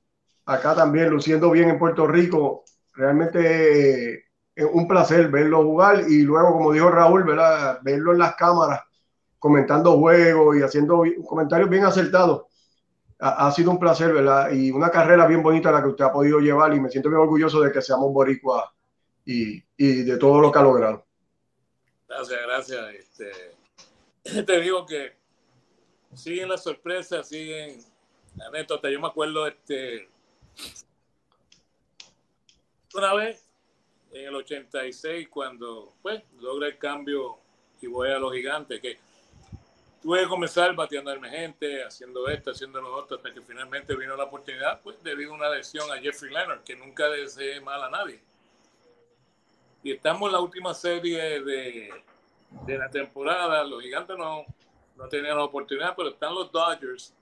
acá también, luciendo bien en Puerto Rico realmente es eh, un placer verlo jugar y luego, como dijo Raúl, ¿verdad? verlo en las cámaras comentando juegos y haciendo comentarios bien acertados. Ha, sido un placer, ¿verdad? Y una carrera bien bonita la que usted ha podido llevar y me siento bien orgulloso de que seamos boricuas y, y de todo lo que ha logrado. Gracias, gracias. Este, te digo que siguen las sorpresas, siguen anécdotas. Yo me acuerdo, este, una vez, en el 86, cuando pues, logra el cambio y voy a los gigantes, que tuve que comenzar bateando gente, haciendo esto, haciendo lo otro, hasta que finalmente vino la oportunidad, pues debido a una lesión a Jeffrey Leonard, que nunca deseé mal a nadie. Y estamos en la última serie de, de la temporada. Los gigantes no, no tenían la oportunidad, pero están los Dodgers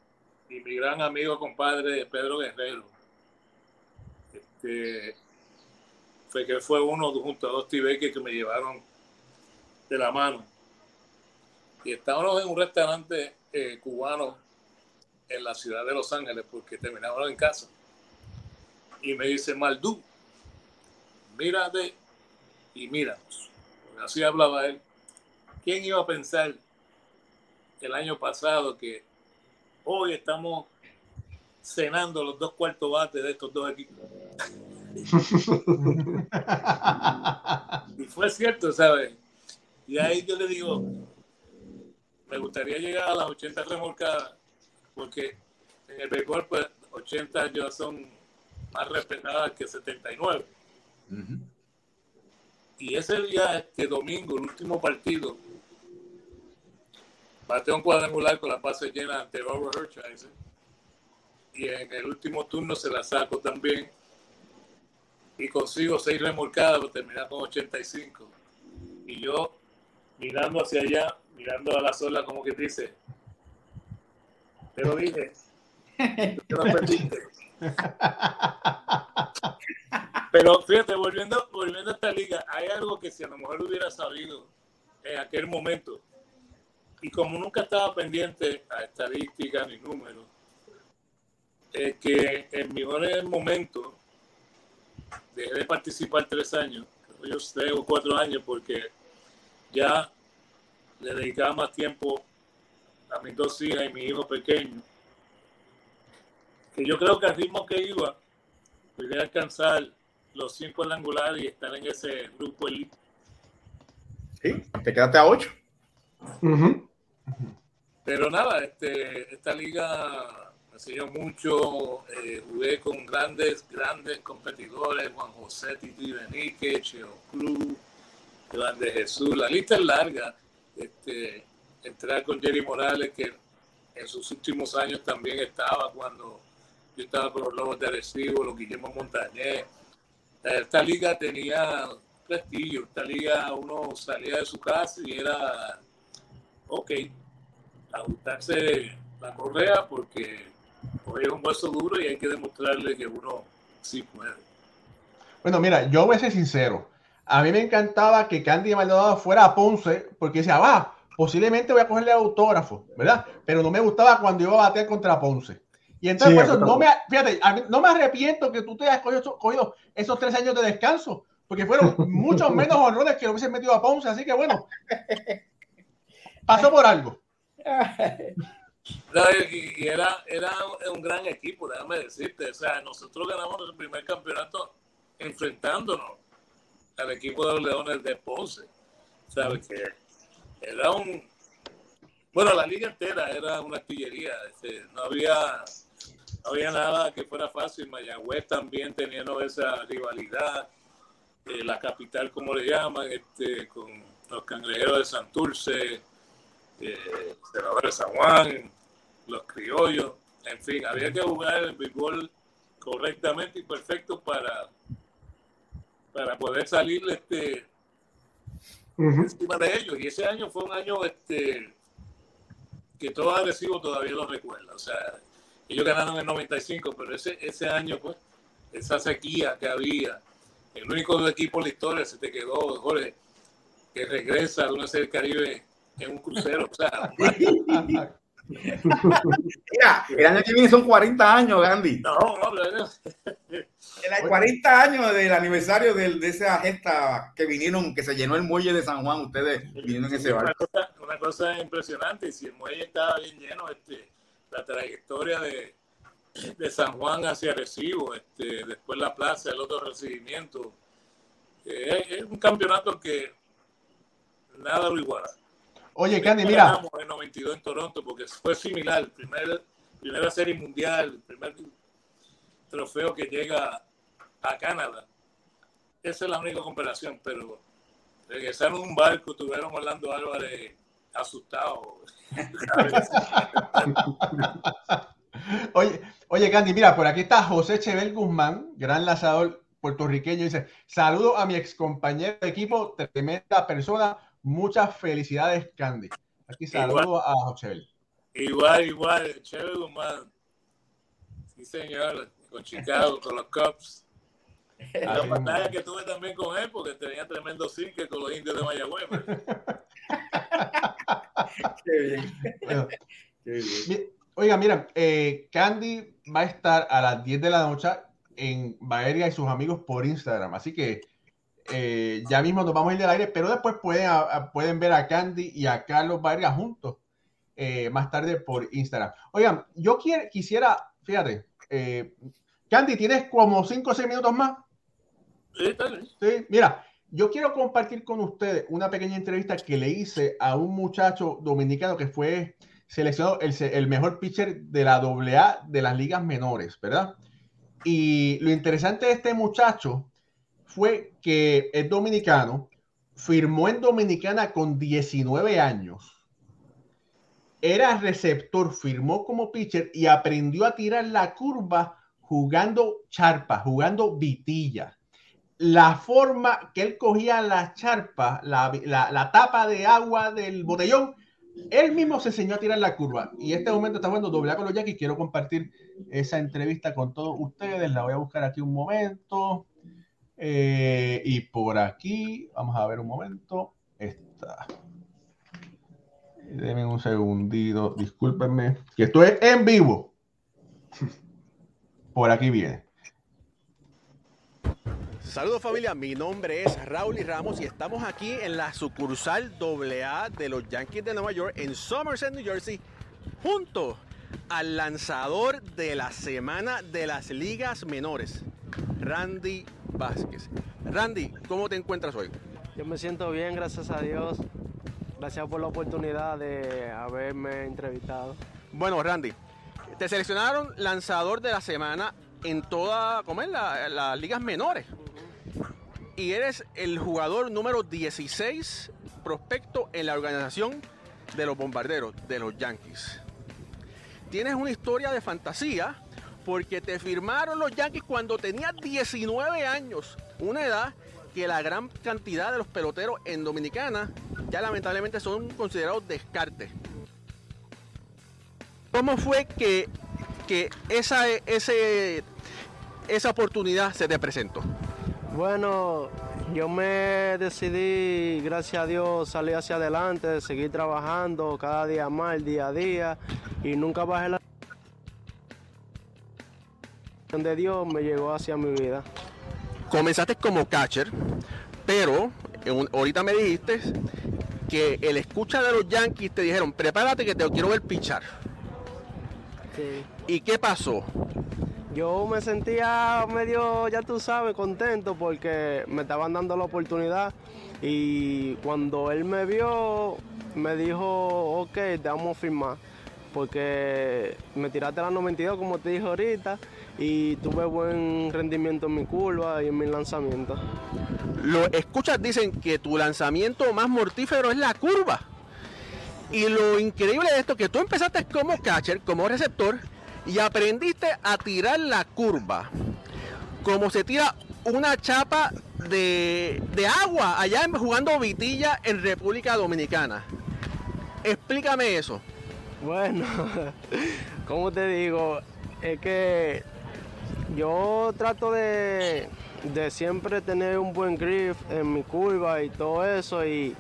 y mi gran amigo, compadre Pedro Guerrero. Este, fue que fue uno junto a dos tibeques que me llevaron de la mano. Y estábamos en un restaurante eh, cubano en la ciudad de Los Ángeles porque terminábamos en casa. Y me dice, Maldú, mírate y míranos. Así hablaba él. ¿Quién iba a pensar el año pasado que hoy estamos cenando los dos cuartos bates de estos dos equipos? Y fue cierto, ¿sabes? Y ahí yo le digo, me gustaría llegar a las 80 remolcadas, porque en el béisbol, pues 80 ya son más respetadas que 79. Y ese día, este domingo, el último partido, Bateó un cuadrangular con la base llena ante Robert Hershiser. Y en el último turno se la saco también. Y consigo seis remolcadas para terminar con 85. Y yo mirando hacia allá, mirando a la sola como que dice, te lo dije, te lo perdiste. Pero fíjate, volviendo, volviendo a esta liga, hay algo que si a lo mejor hubiera sabido en aquel momento, y como nunca estaba pendiente a estadísticas ni números, es que en mi momento dejé de participar tres años, yo tres o cuatro años, porque ya le dedicaba más tiempo a mis dos hijas y mi hijo pequeño. Que yo creo que al ritmo que iba, podría alcanzar los cinco angulares y estar en ese grupo elite. Sí, te quedaste a ocho. Pero nada, este, esta liga me enseñó mucho, eh, jugué con grandes, grandes competidores, Juan José Titi Benique, Cheo Cruz, Iván de Jesús, la lista es larga. Este, entrar con Jerry Morales, que en sus últimos años también estaba cuando yo estaba con los Lobos de Arecibo, los Guillermo Montañez. Esta liga tenía prestigio, esta liga uno salía de su casa y era, ok, ajustarse la correa porque es un hueso duro y hay que demostrarle que uno sí puede. Bueno, mira, yo voy a ser sincero. A mí me encantaba que Candy Maldonado fuera a Ponce porque decía, va, posiblemente voy a cogerle autógrafo, ¿verdad? Pero no me gustaba cuando iba a bater contra Ponce. Y entonces, por eso, no me, fíjate, no me arrepiento que tú te hayas cogido, esos tres años de descanso, porque fueron muchos menos honrones que lo hubiesen metido a Ponce. Así que bueno, pasó por algo. y era, era un gran equipo, déjame decirte. O sea, nosotros ganamos el primer campeonato enfrentándonos al equipo de los Leones de Ponce. ¿Sabes? Que era un. Bueno, la liga entera era una artillería. Este, no había había nada que fuera fácil. Mayagüez también teniendo esa rivalidad. Eh, la capital, como le llaman, este, con los cangrejeros de Santurce, eh, de San Juan, los criollos. En fin, había que jugar el béisbol correctamente y perfecto para para poder salir este, encima de ellos. Y ese año fue un año este, que todo agresivo todavía lo recuerda. O sea, ellos ganaron en 95, pero ese, ese año, pues, esa sequía que había, el único equipo en la historia se te quedó, Jorge, que regresa de una serie Caribe en un crucero. O sea, Mira, el año que viene son 40 años, Gandhi. No, no, no. El 40 años del aniversario de, de, esa gesta que vinieron, que se llenó el muelle de San Juan, ustedes vinieron en ese barco. Una cosa, una cosa impresionante, si el muelle estaba bien lleno, este, la trayectoria de, de San Juan hacia Recibo, este, después la plaza, el otro recibimiento. Eh, es un campeonato que nada lo iguala. Oye, Candy, mira. En 92 en Toronto porque fue similar. Primer, primera serie mundial, primer trofeo que llega a Canadá. Esa es la única comparación, pero regresaron un barco, tuvieron Orlando Álvarez asustado. oye, oye, Candy, mira, por aquí está José Chebel Guzmán, gran lanzador puertorriqueño. Dice: Saludo a mi ex compañero de equipo, tremenda persona Muchas felicidades, Candy. Aquí saludo a José. Igual, igual, chévere, Guzmán. Sí, señor, con Chicago, con los Cubs. La pantalla que tuve también con él, porque tenía tremendo que con los indios de Mayagüez. Qué bien. Qué bien. Oiga, mira, eh, Candy va a estar a las 10 de la noche en Baeria y sus amigos por Instagram. Así que eh, ya mismo nos vamos a ir del aire, pero después pueden, pueden ver a Candy y a Carlos Vargas juntos eh, más tarde por Instagram. Oigan, yo quisiera, fíjate, eh, Candy, ¿tienes como 5 o 6 minutos más? Sí, mira, yo quiero compartir con ustedes una pequeña entrevista que le hice a un muchacho dominicano que fue seleccionado el, el mejor pitcher de la AA de las ligas menores, ¿verdad? Y lo interesante de este muchacho fue que es dominicano, firmó en Dominicana con 19 años era receptor, firmó como pitcher y aprendió a tirar la curva jugando charpa, jugando vitilla. La forma que él cogía la charpa, la, tapa de agua del botellón, él mismo se enseñó a tirar la curva. Y este momento está jugando doble A con los Yankees. Quiero compartir esa entrevista con todos ustedes. La voy a buscar aquí un momento. Eh, y por aquí, vamos a ver un momento. Está. Denme un segundito, discúlpenme, que estoy en vivo. Por aquí viene. Saludos familia, mi nombre es Raúl y Ramos y estamos aquí en la sucursal AA de los Yankees de Nueva York en Somerset, New Jersey, junto al lanzador de la semana de las ligas menores, Randy Vázquez. Randy, ¿cómo te encuentras hoy? Yo me siento bien, gracias a Dios. Gracias por la oportunidad de haberme entrevistado. Bueno, Randy, te seleccionaron lanzador de la semana en todas las ligas menores. Y eres el jugador número 16 prospecto en la organización de los bombarderos, de los Yankees. Tienes una historia de fantasía porque te firmaron los Yankees cuando tenías 19 años, una edad que la gran cantidad de los peloteros en Dominicana ya lamentablemente son considerados descartes. ¿Cómo fue que, que esa, esa oportunidad se te presentó? Bueno, yo me decidí, gracias a Dios, salir hacia adelante, seguir trabajando cada día más, día a día, y nunca bajé la de Dios me llegó hacia mi vida. Comenzaste como catcher, pero ahorita me dijiste que el escucha de los Yankees te dijeron, prepárate que te quiero ver pichar. Sí. ¿Y qué pasó? Yo me sentía medio, ya tú sabes, contento porque me estaban dando la oportunidad y cuando él me vio, me dijo, ok, te vamos a firmar porque me tiraste la 92 como te dije ahorita y tuve buen rendimiento en mi curva y en mi lanzamiento. Los escuchas dicen que tu lanzamiento más mortífero es la curva. Y lo increíble de esto es que tú empezaste como catcher, como receptor, y aprendiste a tirar la curva. Como se tira una chapa de, de agua allá jugando vitilla en República Dominicana. Explícame eso. Bueno, como te digo, es que yo trato de, siempre tener un buen grip en mi curva y todo eso y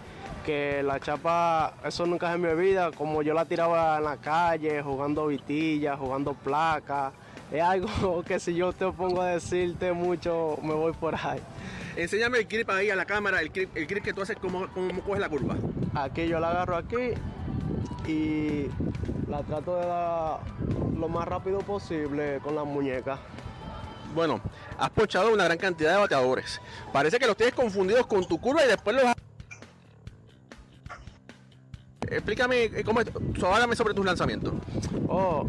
que la chapa, eso nunca se me olvida, como yo la tiraba en la calle, jugando vitilla, jugando placa. Es algo que si yo te pongo a decirte mucho, me voy por ahí. Enséñame el grip ahí a la cámara, el grip, el grip que tú haces, cómo, cómo coges la curva. Aquí yo la agarro aquí y la trato de dar lo más rápido posible con las muñecas. Bueno, has pochado una gran cantidad de bateadores. Parece que los tienes confundidos con tu curva y después los Explícame eh, cómo es, háblame sobre tus lanzamientos. Oh,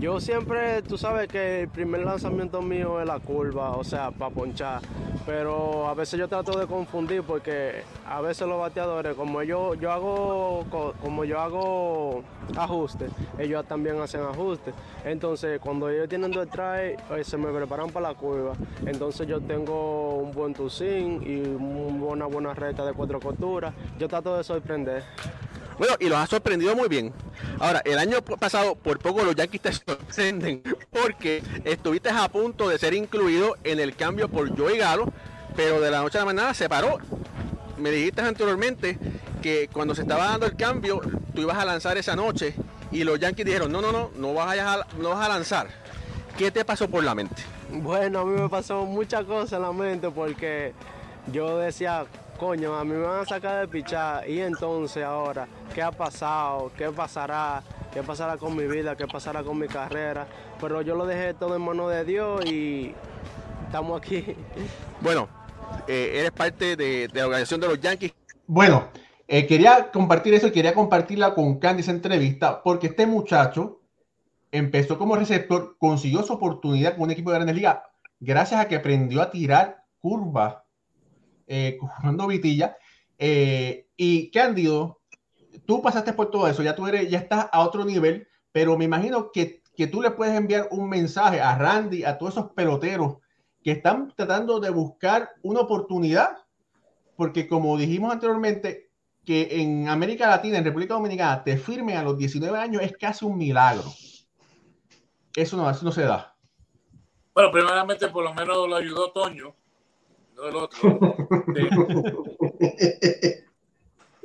yo siempre, tú sabes que el primer lanzamiento mío es la curva, o sea, para ponchar. Pero a veces yo trato de confundir porque a veces los bateadores, como yo, yo hago como yo hago ajustes, ellos también hacen ajustes. Entonces, cuando ellos tienen dos try, eh, se me preparan para la curva. Entonces yo tengo un buen tucín y una buena recta de cuatro costuras. Yo trato de sorprender. Bueno, y los ha sorprendido muy bien. Ahora, el año pasado, por poco los Yankees te sorprenden, porque estuviste a punto de ser incluido en el cambio por Joey Galo, pero de la noche a la mañana se paró. Me dijiste anteriormente que cuando se estaba dando el cambio, tú ibas a lanzar esa noche y los Yankees dijeron, no, no, no, no vas a, no vas a lanzar. ¿Qué te pasó por la mente? Bueno, a mí me pasó muchas cosas en la mente porque yo decía, coño, a mí me van a sacar de pichar y entonces ahora, ¿qué ha pasado? ¿Qué pasará? ¿Qué pasará con mi vida? ¿Qué pasará con mi carrera? Pero yo lo dejé todo en manos de Dios y estamos aquí. Bueno, eh, eres parte de, la organización de los Yankees. Bueno, eh, quería compartir eso y quería compartirla con Candy esa entrevista porque este muchacho empezó como receptor, consiguió su oportunidad con un equipo de grandes ligas gracias a que aprendió a tirar curvas eh, jugando Vitilla. Eh, y Cándido, tú pasaste por todo eso, ya tú eres, ya estás a otro nivel, pero me imagino que, que tú le puedes enviar un mensaje a Randy, a todos esos peloteros que están tratando de buscar una oportunidad, porque como dijimos anteriormente, que en América Latina, en República Dominicana, te firmen a los 19 años es casi un milagro. Eso no, eso no se da. Bueno, primeramente por lo menos lo ayudó Toño, no el otro.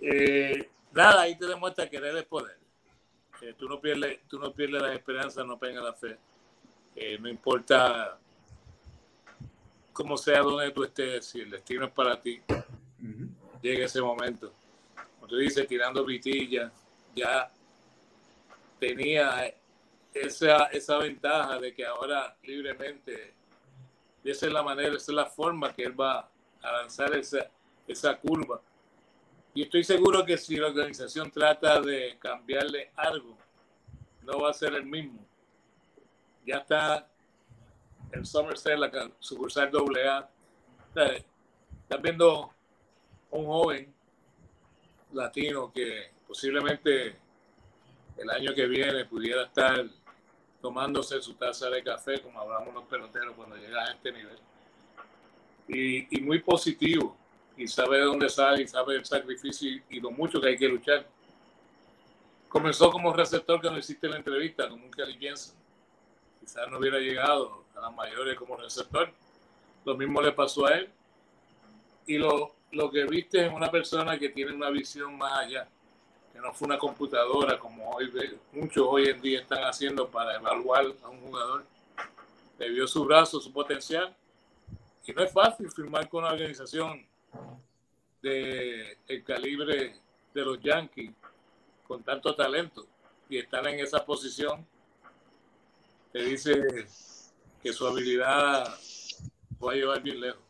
eh, nada, ahí te demuestra que eres poder. Eh, tú, no pierdes, tú no pierdes la esperanza, no pierdes la fe. Eh, no importa cómo sea donde tú estés, si el destino es para ti, llega ese momento. Como tú dices, tirando vitilla, ya tenía esa, esa ventaja de que ahora libremente, esa es la manera, esa es la forma que él va a lanzar esa, esa curva. Y estoy seguro que si la organización trata de cambiarle algo, no va a ser el mismo. Ya está el Somerset, la sucursal AA. Estás viendo un joven latino que posiblemente el año que viene pudiera estar tomándose su taza de café, como hablamos los peloteros cuando llega a este nivel. Y, y muy positivo, y sabe de dónde sale, y sabe el sacrificio y, lo mucho que hay que luchar. Comenzó como receptor que no hiciste la entrevista, como un Kelly Jensen. Quizás no hubiera llegado a las mayores como receptor. Lo mismo le pasó a él. Y lo, lo que viste es una persona que tiene una visión más allá que no fue una computadora como hoy muchos hoy en día están haciendo para evaluar a un jugador. Le vio su brazo, su potencial. Y no es fácil firmar con una organización de el calibre de los Yankees con tanto talento y estar en esa posición te dice que su habilidad va a llevar bien lejos.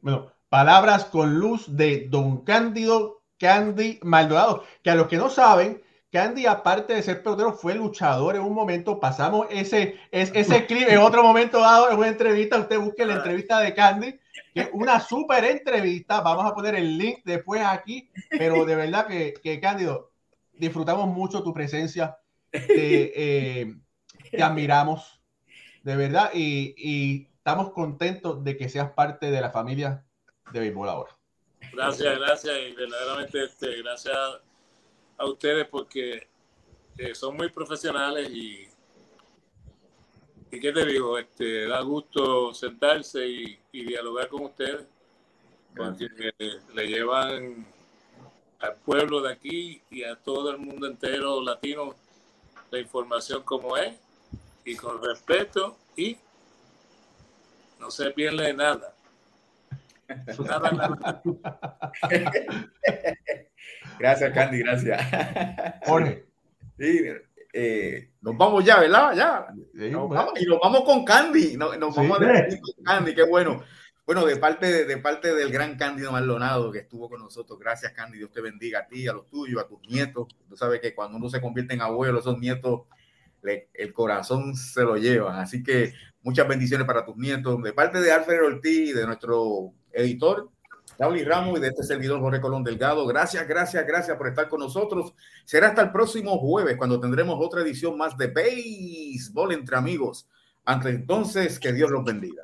Bueno, palabras con luz de Don Cándido Candy Maldonado, que a los que no saben, Candy, aparte de ser pelotero, fue luchador en un momento. Pasamos ese, ese, clip en otro momento dado, en una entrevista. Usted busque la entrevista de Candy, que es una súper entrevista. Vamos a poner el link después aquí. Pero de verdad que, que disfrutamos mucho tu presencia. Te, eh, te admiramos, de verdad. Y, y estamos contentos de que seas parte de la familia de béisbol ahora. Gracias, gracias y verdaderamente este, gracias a ustedes porque eh, son muy profesionales y, y qué te digo, este, da gusto sentarse y, dialogar con ustedes porque le llevan al pueblo de aquí y a todo el mundo entero latino la información como es y con respeto y no se pierde nada. gracias, Candy, gracias. Jorge. Sí, eh, nos vamos ya, ¿verdad? Ya. y nos vamos con Candy. Nos, vamos a con Candy, qué bueno. Bueno, de parte, de, parte del gran Cándido Maldonado que estuvo con nosotros, gracias Candy, Dios te bendiga a ti, a los tuyos, a tus nietos. Tú sabes que cuando uno se convierte en abuelo, esos nietos, el corazón se lo llevan. Así que muchas bendiciones para tus nietos. De parte de Alfred Ortiz y de nuestro editor Dauli Ramos y de este servidor Jorge Colón Delgado. Gracias, gracias, gracias por estar con nosotros. Será hasta el próximo jueves cuando tendremos otra edición más de Béisbol entre amigos. Ante entonces, que Dios los bendiga.